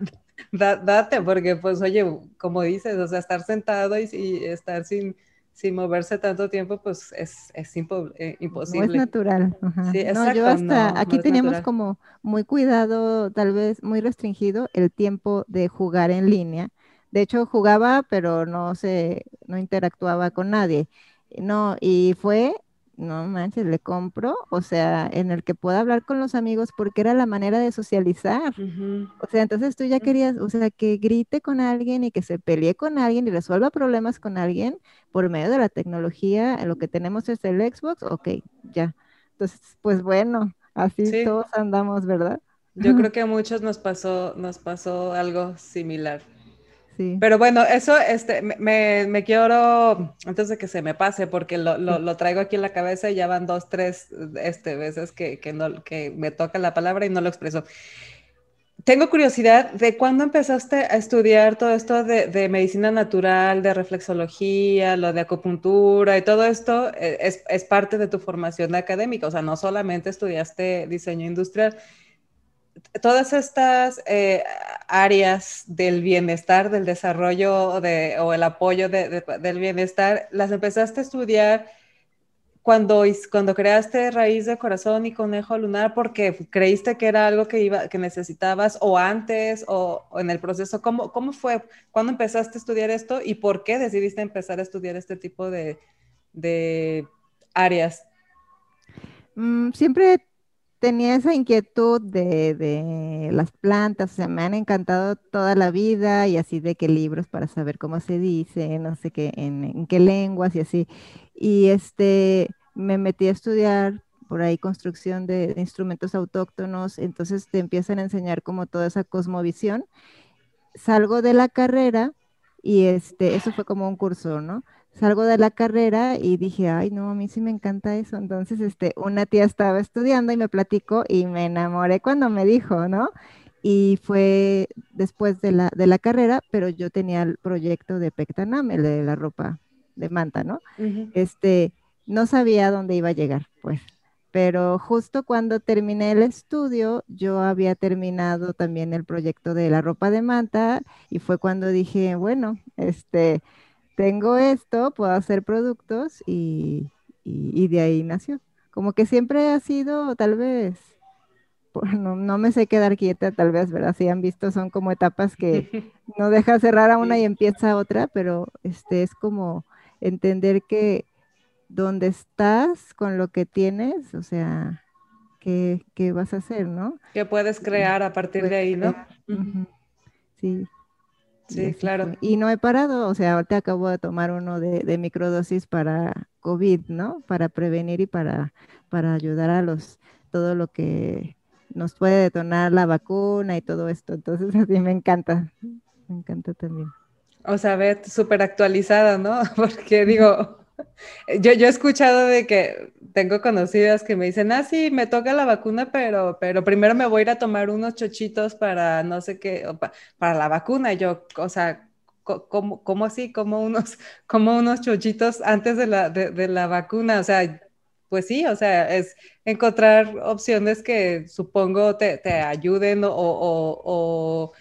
date, porque pues oye, como dices, o sea, estar sentado y, estar sin, sin moverse tanto tiempo, pues es, es eh, imposible. No es natural. Sí, no, yo hasta aquí teníamos como muy cuidado, tal vez muy restringido el tiempo de jugar en línea de hecho, jugaba, pero no se, no interactuaba con nadie. No, y fue, no manches, le compro, o sea, en el que pueda hablar con los amigos porque era la manera de socializar. O sea, entonces tú ya querías, o sea, que grite con alguien y que se pelee con alguien y resuelva problemas con alguien por medio de la tecnología. Lo que tenemos es el Xbox, ok, ya. Entonces, pues bueno, así todos andamos, ¿verdad? Yo creo que a muchos nos pasó, nos pasó algo similar. Pero bueno, eso este, me, me, quiero, antes de que se me pase, porque lo, lo, lo, traigo aquí en la cabeza y ya van dos, tres este, veces que, que, no, que me toca la palabra y no lo expreso. Tengo curiosidad de cuándo empezaste a estudiar todo esto de, de, medicina natural, de reflexología, lo de acupuntura y todo esto eh, es, es, parte de tu formación académica, o sea, no solamente estudiaste diseño industrial. Todas estas eh, áreas del bienestar, del desarrollo de, o el apoyo de, de, del bienestar, las empezaste a estudiar cuando, cuando creaste Raíz de Corazón y Conejo Lunar porque creíste que era algo que, iba, que necesitabas o antes o, en el proceso? ¿Cómo, ¿Cómo fue? ¿Cuándo empezaste a estudiar esto y por qué decidiste empezar a estudiar este tipo de, de áreas? Mm, siempre tenía esa inquietud de, de, las plantas, o sea, me han encantado toda la vida y así de qué libros para saber cómo se dice, no sé qué, en, en qué lenguas y así. Y este, me metí a estudiar por ahí construcción de, de, instrumentos autóctonos, entonces te empiezan a enseñar como toda esa cosmovisión. Salgo de la carrera y este, eso fue como un curso, ¿no? Salgo de la carrera y dije, ay, no, a mí sí me encanta eso. Entonces, este, una tía estaba estudiando y me platicó y me enamoré cuando me dijo, ¿no? Y fue después de la, de la carrera, pero yo tenía el proyecto de Pectanam, el de la ropa de manta, ¿no? Uh -huh. Este, no sabía dónde iba a llegar, pues. Pero justo cuando terminé el estudio, yo había terminado también el proyecto de la ropa de manta y fue cuando dije, bueno, este, tengo esto, puedo hacer productos y, y, y de ahí nació. Como que siempre ha sido, tal vez, no, no, me sé quedar quieta, tal vez, ¿verdad? Si han visto, son como etapas que no deja cerrar a una y empieza otra, pero este es como entender que dónde estás con lo que tienes, o sea, ¿qué, qué vas a hacer, no? ¿Qué puedes crear a partir de ahí, no? Uh -huh. Sí. Sí, claro. Y no he parado, o sea, ahorita acabo de tomar uno de, de, microdosis para COVID, ¿no? Para prevenir y para, para ayudar a los, todo lo que nos puede detonar la vacuna y todo esto. Entonces, así me encanta, me encanta también. O sea, ve súper actualizada, ¿no? Porque digo, yo, yo he escuchado de que tengo conocidas que me dicen, ah, sí, me toca la vacuna, pero, pero primero me voy a ir a tomar unos chochitos para no sé qué, para la vacuna. Yo, o sea, ¿cómo, cómo así? ¿Cómo unos, como unos chochitos antes de la, de, la vacuna? O sea, pues sí, o sea, es encontrar opciones que supongo te, te ayuden o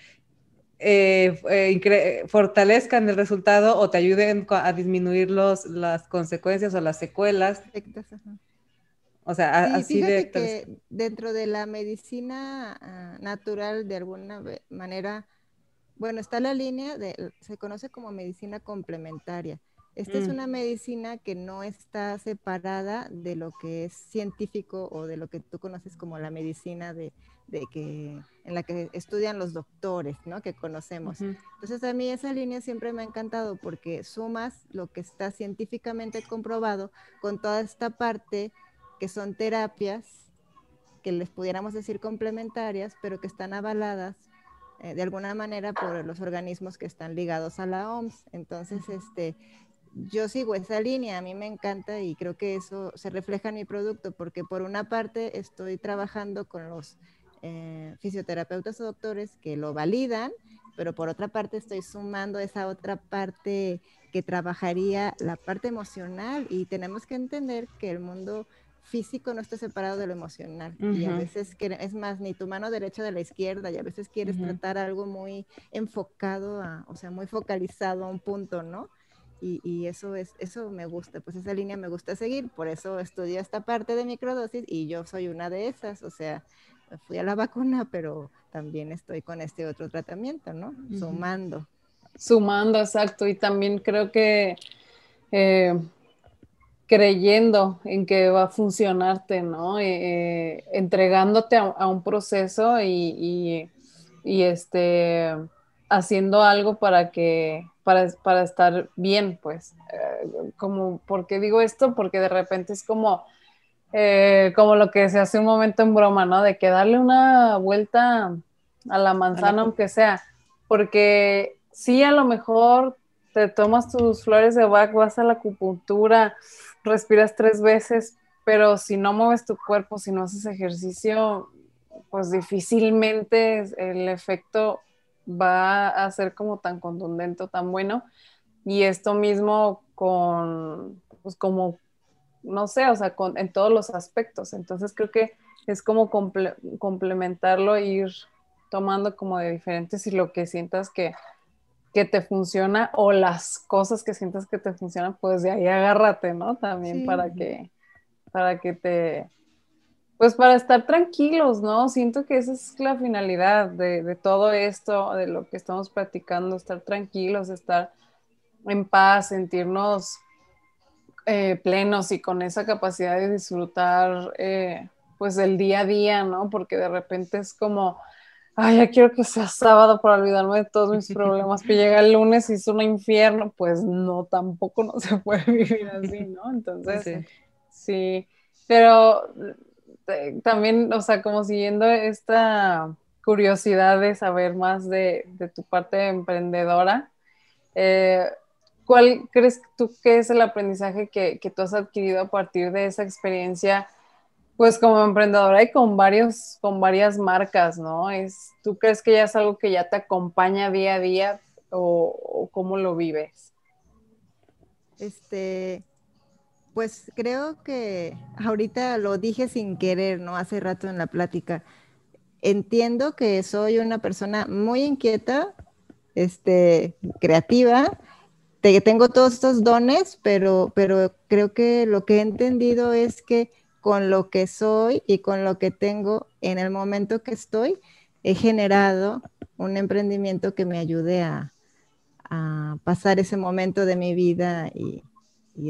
eh, eh, fortalezcan el resultado o te ayuden a disminuir los, las consecuencias o las secuelas. O sea, sí, así de... Que dentro de la medicina uh, natural, de alguna manera, bueno, está la línea de, se conoce como medicina complementaria. Esta mm. es una medicina que no está separada de lo que es científico o de lo que tú conoces como la medicina de, de que, en la que estudian los doctores, ¿no? Que conocemos. Uh -huh. Entonces a mí esa línea siempre me ha encantado porque sumas lo que está científicamente comprobado con toda esta parte que son terapias que les pudiéramos decir complementarias, pero que están avaladas eh, de alguna manera por los organismos que están ligados a la OMS. Entonces, este, yo sigo esa línea, a mí me encanta y creo que eso se refleja en mi producto, porque por una parte estoy trabajando con los eh, fisioterapeutas o doctores que lo validan, pero por otra parte estoy sumando esa otra parte que trabajaría la parte emocional y tenemos que entender que el mundo físico no está separado de lo emocional uh -huh. y a veces es más ni tu mano derecha de la izquierda y a veces quieres uh -huh. tratar algo muy enfocado a, o sea muy focalizado a un punto no y, y, eso es eso me gusta pues esa línea me gusta seguir por eso estudio esta parte de microdosis y yo soy una de esas o sea fui a la vacuna pero también estoy con este otro tratamiento no uh -huh. sumando. Sumando exacto. Y también creo que eh, creyendo en que va a funcionarte no eh, entregándote a, a, un proceso y, y, y este haciendo algo para que para, para estar bien, pues, eh, como, ¿por qué digo esto? Porque de repente es como, eh, como lo que se hace un momento en broma, ¿no? De que darle una vuelta a la manzana, aunque sea, porque sí, a lo mejor te tomas tus flores de Bach, vas a la acupuntura, respiras tres veces, pero si no mueves tu cuerpo, si no haces ejercicio, pues difícilmente el efecto va a ser como tan contundente o tan bueno. Y esto mismo con, pues como, no sé, o sea, con, en todos los aspectos. Entonces creo que es como complementarlo e ir tomando como de diferentes y lo que sientas que que te funciona o las cosas que sientas que te funcionan, pues de ahí agárrate, ¿no? También para que, para que te, pues para estar tranquilos, ¿no? Siento que esa es la finalidad de, todo esto, de lo que estamos practicando, estar tranquilos, estar en paz, sentirnos eh, plenos y con esa capacidad de disfrutar, eh, pues, el día a día, ¿no? Porque de repente es como ay, ya quiero que sea sábado para olvidarme de todos mis problemas, que llega el lunes y es un infierno, pues no, tampoco no se puede vivir así, ¿no? Entonces, sí, pero eh, también, o sea, como siguiendo esta curiosidad de saber más de, tu parte emprendedora, eh, ¿cuál crees tú que es el aprendizaje que, que tú has adquirido a partir de esa experiencia? Pues como emprendedora y con varios, con varias marcas, ¿no? Es, ¿Tú crees que ya es algo que ya te acompaña día a día o, cómo lo vives? Este, pues creo que ahorita lo dije sin querer, ¿no? Hace rato en la plática. Entiendo que soy una persona muy inquieta, este, creativa, tengo todos estos dones, pero, pero creo que lo que he entendido es que con lo que soy y con lo que tengo en el momento que estoy, he generado un emprendimiento que me ayude a, pasar ese momento de mi vida y,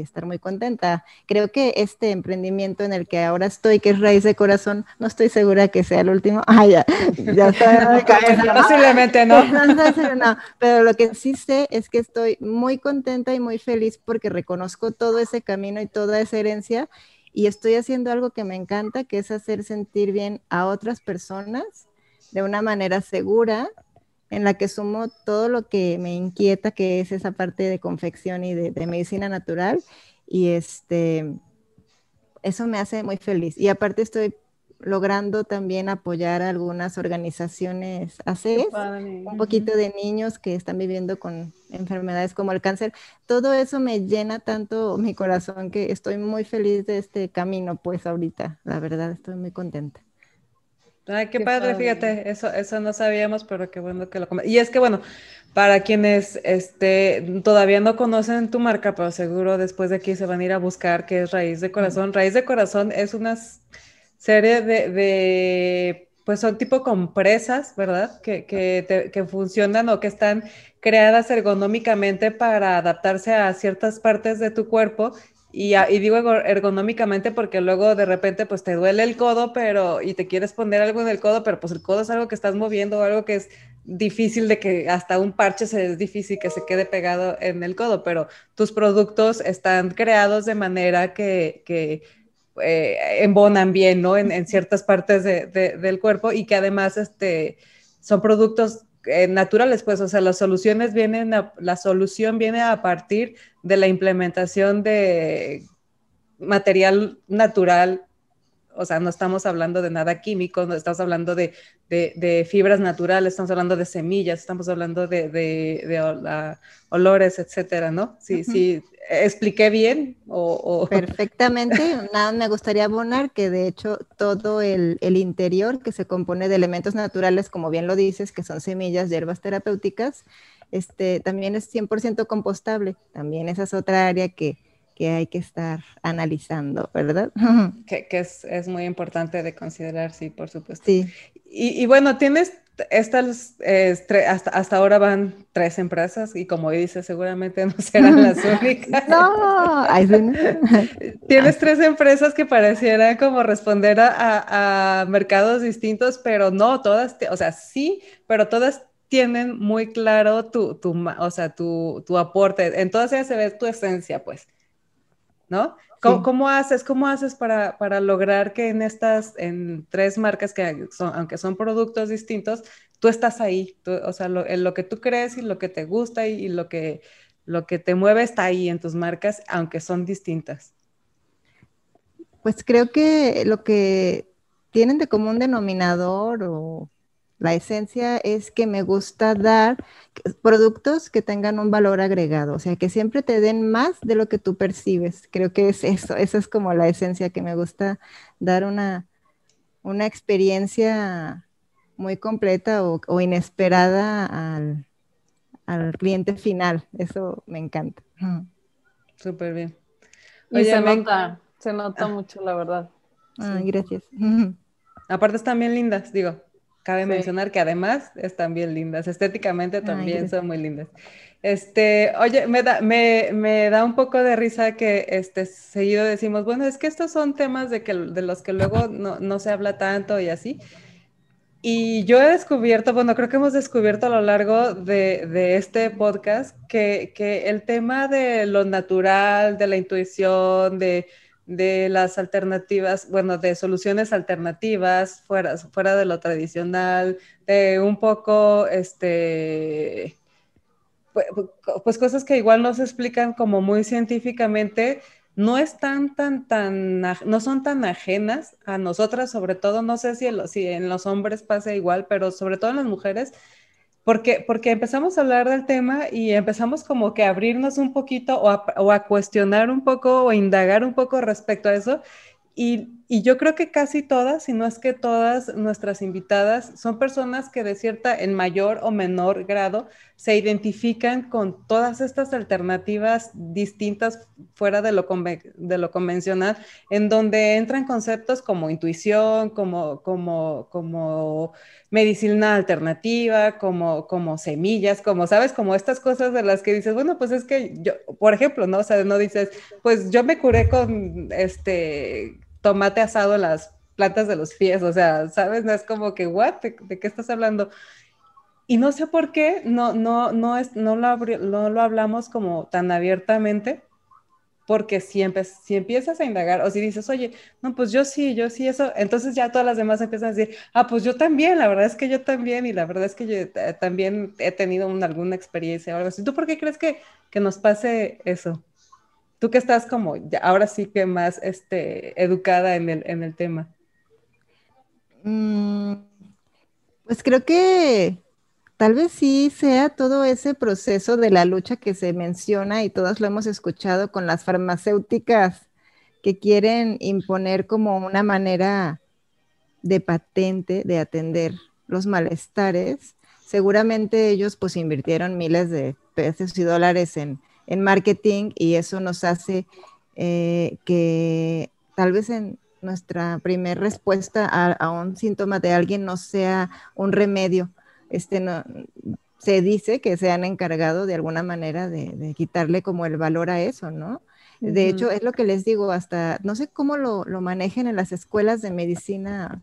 estar muy contenta. Creo que este emprendimiento en el que ahora estoy, que es Raíz de Corazón, no estoy segura que sea el último. Ah, ya, ya está. Posiblemente no. no. Pero lo que sí sé es que estoy muy contenta y muy feliz porque reconozco todo ese camino y toda esa herencia y estoy haciendo algo que me encanta, que es hacer sentir bien a otras personas de una manera segura, en la que sumo todo lo que me inquieta, que es esa parte de confección y de, medicina natural. Y este, eso me hace muy feliz. Y aparte estoy logrando también apoyar a algunas organizaciones ACES, un poquito de niños que están viviendo con enfermedades como el cáncer. Todo eso me llena tanto mi corazón que estoy muy feliz de este camino, pues ahorita, la verdad, estoy muy contenta. Ay, qué, padre, fíjate, eso, eso no sabíamos, pero qué bueno que lo Y es que bueno, para quienes este, todavía no conocen tu marca, pero seguro después de aquí se van a ir a buscar qué es Raíz de Corazón. Raíz de Corazón es unas serie de, pues son tipo compresas, ¿verdad? Que, que, funcionan o que están creadas ergonómicamente para adaptarse a ciertas partes de tu cuerpo. Y, y, digo ergonómicamente porque luego de repente pues te duele el codo, pero y te quieres poner algo en el codo, pero pues el codo es algo que estás moviendo, algo que es difícil de que hasta un parche se es difícil que se quede pegado en el codo, pero tus productos están creados de manera que, que eh, embonan bien, ¿no? En, ciertas partes del cuerpo y que además este, son productos eh, naturales, pues, o sea, las soluciones vienen, la solución viene a partir de la implementación de material natural o sea, no estamos hablando de nada químico, no estamos hablando de, fibras naturales, estamos hablando de semillas, estamos hablando de, olores, etcétera, ¿no? Sí, sí, expliqué bien o, Perfectamente, nada, me gustaría abonar que de hecho todo el, el interior que se compone de elementos naturales, como bien lo dices, que son semillas, hierbas terapéuticas, este, también es 100% compostable, también esa es otra área que que hay que estar analizando, ¿verdad? Que, es, muy importante de considerar, sí, por supuesto. Sí. Y, bueno, tienes estas, hasta, hasta ahora van tres empresas y como dices, seguramente no serán las únicas. no, tienes tres empresas que parecieran como responder a, mercados distintos, pero no, todas, o sea, sí, pero todas tienen muy claro tu, tu o sea, tu, tu aporte. En todas ellas se ve tu esencia, pues. ¿No? ¿Cómo, haces, cómo haces para, lograr que en estas, en tres marcas que son, aunque son productos distintos, tú estás ahí, o sea, lo, en lo que tú crees y lo que te gusta y, lo, que, lo que te mueve está ahí en tus marcas, aunque son distintas. Pues creo que lo que tienen de común denominador o la esencia es que me gusta dar productos que tengan un valor agregado, o sea, que siempre te den más de lo que tú percibes. Creo que es eso, esa es como la esencia que me gusta dar una, una experiencia muy completa o, inesperada al, cliente final. Eso me encanta. Súper bien. y se nota, se nota ah. mucho, la verdad. Gracias. Aparte están bien lindas, digo, cabe mencionar que además están bien lindas, estéticamente también son muy lindas. Este, oye, me da, me, da un poco de risa que este, seguido decimos, bueno, es que estos son temas de, que, de los que luego no, no se habla tanto y así, y yo he descubierto, bueno, creo que hemos descubierto a lo largo de, este podcast que, el tema de lo natural, de la intuición, de, las alternativas, bueno, de soluciones alternativas fuera, fuera de lo tradicional, de un poco, este, pues, pues cosas que igual no se explican como muy científicamente, no están tan, tan, no son tan ajenas a nosotras, sobre todo, no sé si en, los, si en los hombres pasa igual, pero sobre todo en las mujeres, porque, porque empezamos a hablar del tema y empezamos como que a abrirnos un poquito o a, o a cuestionar un poco o indagar un poco respecto a eso. Y, y, yo creo que casi todas, si no es que todas nuestras invitadas, son personas que de cierta, en mayor o menor grado, se identifican con todas estas alternativas distintas fuera de lo, de lo convencional, en donde entran conceptos como intuición, como, como, como medicina alternativa, como, como semillas, como, ¿sabes? Como estas cosas de las que dices, bueno, pues es que yo, por ejemplo, ¿no? O sea, no dices, pues yo me curé con este tomate asado en las plantas de los pies, o sea, ¿sabes? Es como que, ¿what? ¿De, qué estás hablando? Y no sé por qué no, no, no, es, no, lo, no lo hablamos como tan abiertamente, porque si, si, empiezas a indagar o si dices, oye, no, pues yo sí, yo sí, eso, entonces ya todas las demás empiezan a decir, ah, pues yo también, la verdad es que yo también, y la verdad es que yo eh, también he tenido alguna experiencia o algo así. ¿Tú por qué crees que, que nos pase eso? Tú que estás como, ahora sí que más este, educada en el, en el tema. Mm, pues creo que tal vez sí sea todo ese proceso de la lucha que se menciona y todas lo hemos escuchado con las farmacéuticas que quieren imponer como una manera de patente de atender los malestares. Seguramente ellos pues invirtieron miles de pesos y dólares en en marketing y eso nos hace eh, que tal vez en nuestra primera respuesta a, un síntoma de alguien no sea un remedio. Este no, se dice que se han encargado de alguna manera de, quitarle como el valor a eso, ¿no? De hecho, es lo que les digo, hasta, no sé cómo lo, manejen en las escuelas de medicina,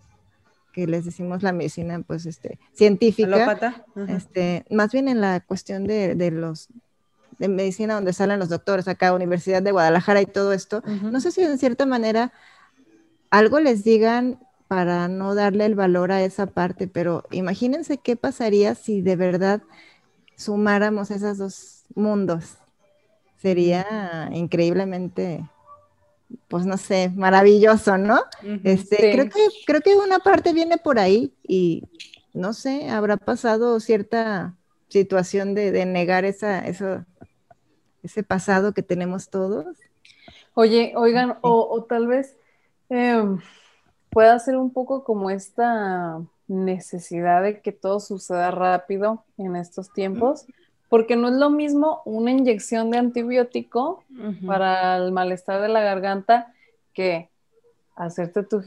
que les decimos la medicina, pues, este, científica. Este, más bien en la cuestión de, de los de medicina donde salen los doctores, acá Universidad de Guadalajara y todo esto, no sé si en cierta manera algo les digan para no darle el valor a esa parte, pero imagínense qué pasaría si de verdad sumáramos esos dos mundos. Sería increíblemente, pues no sé, maravilloso, ¿no? este, creo, que, creo que una parte viene por ahí y no sé, habrá pasado cierta situación de, negar esa, eso, ese pasado que tenemos todos. Oye, oigan, o, tal vez em, pueda ser un poco como esta necesidad de que todo suceda rápido en estos tiempos, porque no es lo mismo una inyección de antibiótico para el malestar de la garganta que hacerte tu,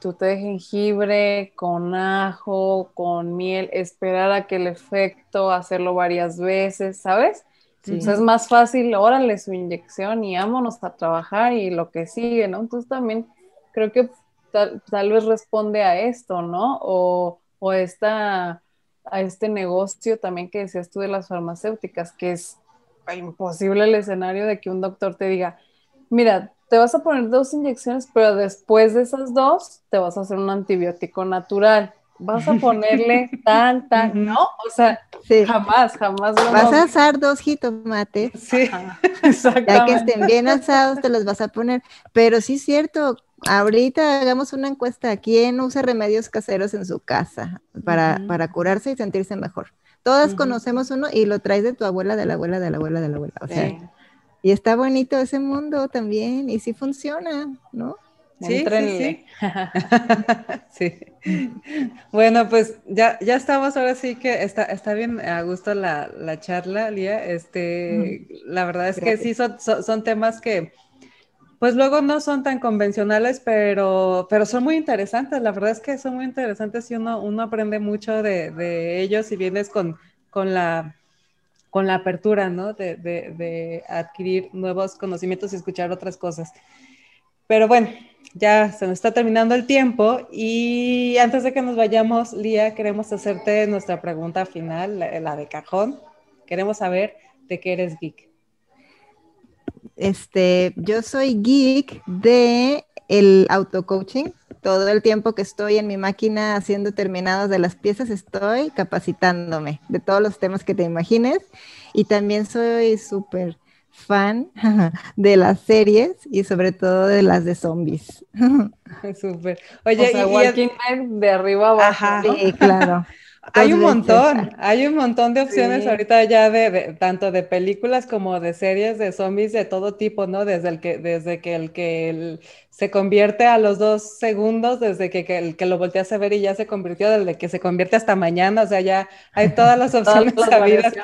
tu té de jengibre con ajo, con miel, esperar a que el efecto, hacerlo varias veces, ¿sabes? es más fácil, órale su inyección y vámonos a trabajar y lo que sigue, ¿no? Entonces también creo que tal, vez responde a esto, ¿no? O, o esta, a este negocio también que decías tú de las farmacéuticas, que es imposible el escenario de que un doctor te diga, mira, te vas a poner dos inyecciones, pero después de esas dos te vas a hacer un antibiótico natural. vas a ponerle tal, tal, ¿no? O sea, Sí. jamás, jamás lo Vas a asar dos jitomates, Sí, Ajá, ya que Exactamente. estén bien asados, te los vas a poner. Pero sí es cierto, ahorita hagamos una encuesta. ¿Quién usa remedios caseros en su casa para, para curarse y sentirse mejor? Todas conocemos uno y lo traes de tu abuela, de la abuela, de la abuela, de la abuela. O sea, Sí. Y está bonito ese mundo también y sí funciona, ¿no? Sí, sí, Entrenle. sí. Bueno, pues ya, ya estamos, ahora sí que está, está bien a gusto la, la charla, Lía. Este, la verdad es que sí, son, son, son temas que, pues luego no son tan convencionales, pero, pero son muy interesantes. La verdad es que son muy interesantes y uno, uno aprende mucho de, de ellos y vienes con, con la con la apertura, ¿no? De, de, de adquirir nuevos conocimientos y escuchar otras cosas. Pero bueno, ya se nos está terminando el tiempo y antes de que nos vayamos, Lía, queremos hacerte nuestra pregunta final, la, de cajón. Queremos saber de qué eres geek. Este, yo soy geek de el auto-coaching. Todo el tiempo que estoy en mi máquina haciendo terminados de las piezas, estoy capacitándome de todos los temas que te imagines. Y también soy súper fan de las series y sobre todo de las de zombies. Súper. Oye, Oye, o sea, y- y- Walking Dead de arriba abajo. Ajá. ¿no? Sí, claro. Hay un montón, hay un montón de opciones Sí. ahorita ya de, de- tanto de películas como de series de zombies de todo tipo, ¿no? Desde el que, desde que el que el- se convierte a los dos segundos, desde que, que el que lo volteas a ver y ya se convirtió, desde que se convierte hasta mañana, o sea, ya hay todas las Todas opciones las sabidas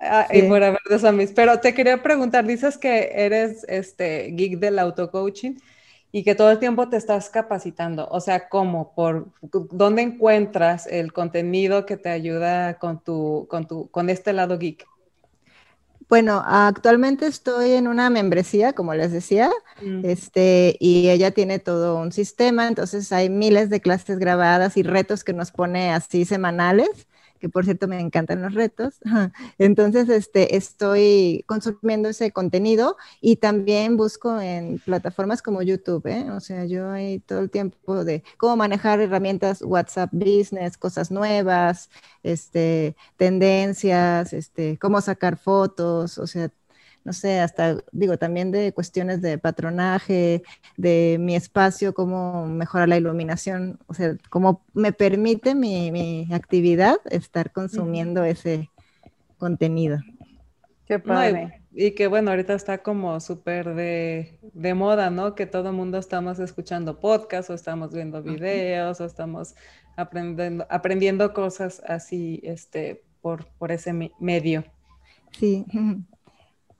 ah, y por haber de zombies. Pero te quería preguntar, dices que eres este geek del auto-coaching y que todo el tiempo te estás capacitando. O sea, ¿cómo? ¿Por dónde encuentras el contenido que te ayuda con tu, con tu, con este lado geek? Bueno, actualmente estoy en una membresía, como les decía, Mm. este, y ella tiene todo un sistema, entonces hay miles de clases grabadas y retos que nos pone así semanales, que por cierto me encantan los retos. Entonces, este, estoy consumiendo ese contenido y también busco en plataformas como YouTube, ¿eh? O sea, yo ahí todo el tiempo de cómo manejar herramientas WhatsApp Business, cosas nuevas, este, tendencias, este, cómo sacar fotos, o sea, no sé, hasta digo también de cuestiones de patronaje, de mi espacio, cómo mejorar la iluminación, o sea, cómo me permite mi, mi actividad estar consumiendo ese contenido. Qué No, y, padre. y que bueno, ahorita está como súper de, de moda, ¿no? Que todo el mundo estamos escuchando podcasts o estamos viendo videos o estamos aprendiendo, aprendiendo cosas así, este, por, por ese me- medio. Sí.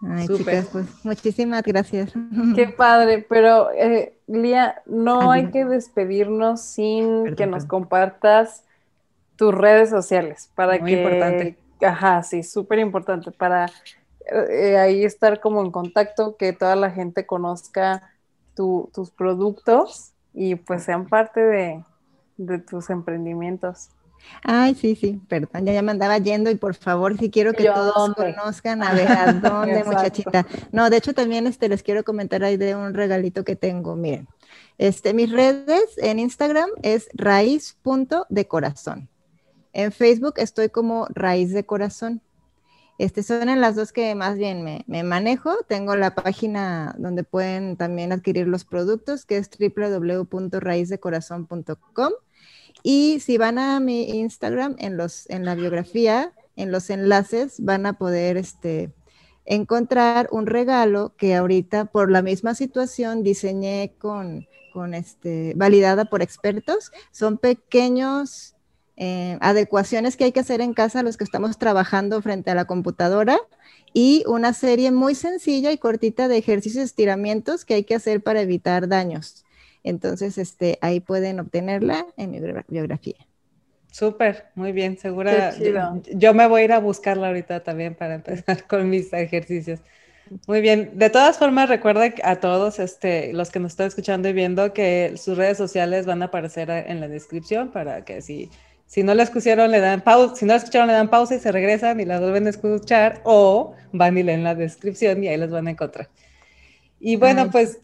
Ay, Súper. chicas, pues muchísimas gracias. Qué padre, pero eh, Lía, no Ah, hay que despedirnos sin Perdón, que nos perdón. compartas tus redes sociales para Muy que, importante. ajá, sí, súper importante para eh, ahí estar como en contacto, que toda la gente conozca tu- tus productos y pues sean parte de, de tus emprendimientos. Ay, sí, sí, perdón, ya, ya me andaba yendo y por favor, si quiero que Yo, ¿a todos dónde? conozcan, a ver, ¿a dónde, muchachita? No, de hecho también este, les quiero comentar ahí de un regalito que tengo, miren. Este, mis redes en Instagram es raíz.decorazón. En Facebook estoy como raíz de corazón. Este, son en las dos que más bien me, me manejo. Tengo la página donde pueden también adquirir los productos, que es www.raizdecorazon.com. Y si van a mi Instagram, en, los, en la biografía, en los enlaces, van a poder este, encontrar un regalo que ahorita, por la misma situación, diseñé con, con este, validada por expertos. Son pequeños eh, adecuaciones que hay que hacer en casa los que estamos trabajando frente a la computadora y una serie muy sencilla y cortita de ejercicios y estiramientos que hay que hacer para evitar daños. Entonces, este, ahí pueden obtenerla en mi biogra- biografía. Súper, muy bien, segura. Yo, yo me voy a ir a buscarla ahorita también para empezar con mis ejercicios. Muy bien. De todas formas, recuerda a todos este, los que nos están escuchando y viendo que sus redes sociales van a aparecer en la descripción para que si, si no la escucharon, le dan pausa, si no la escucharon, le dan pausa y se regresan y la vuelven a escuchar o van y leen la descripción y ahí las van a encontrar. Y bueno, Ay. pues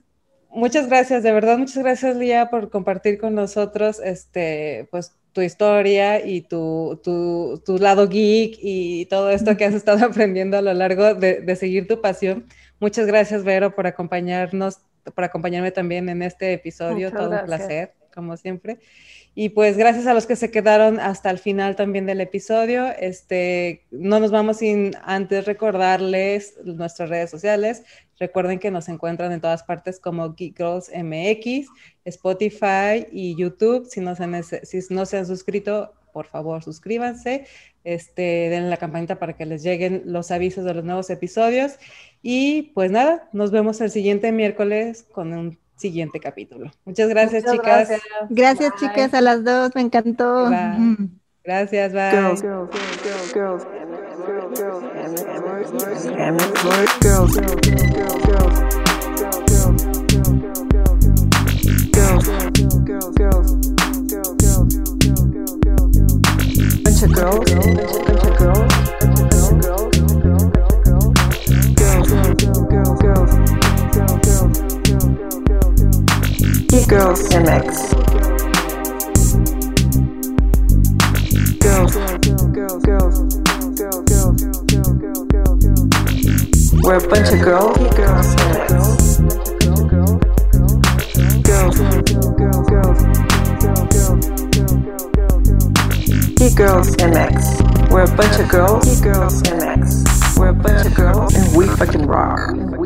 muchas gracias, de verdad, muchas gracias, Lía, por compartir con nosotros este, pues, tu historia y tu, tu, tu lado geek y todo esto que has estado aprendiendo a lo largo de, de seguir tu pasión. Muchas gracias, Vero, por acompañarnos, por acompañarme también en este episodio. Muchas todo gracias. un placer, como siempre. Y pues gracias a los que se quedaron hasta el final también del episodio. Este, no nos vamos sin antes recordarles nuestras redes sociales. Recuerden que nos encuentran en todas partes como Geek Girls MX, Spotify y YouTube. Si no se han, suscrito, por favor suscríbanse. Este, den la campanita para que les lleguen los avisos de los nuevos episodios. Y pues nada, nos vemos el siguiente miércoles con un siguiente capítulo. Muchas gracias, Muchas chicas. gracias. Gracias, Bye. chicas, a las dos, me encantó. Bye. Mm. Gracias, bye. Girls, girls, girls, girls, girls, girls, and girls, and girls, girls, Geek Girls MX. girls, girls, girls, girls, girls, We're a bunch of girls, girls, girls, girls, girls, girls, Geek Girls MX. We're a bunch of girls, Geek Girls MX. We're a bunch of girls, and we fucking rock. And we fucking rock. We fucking rock.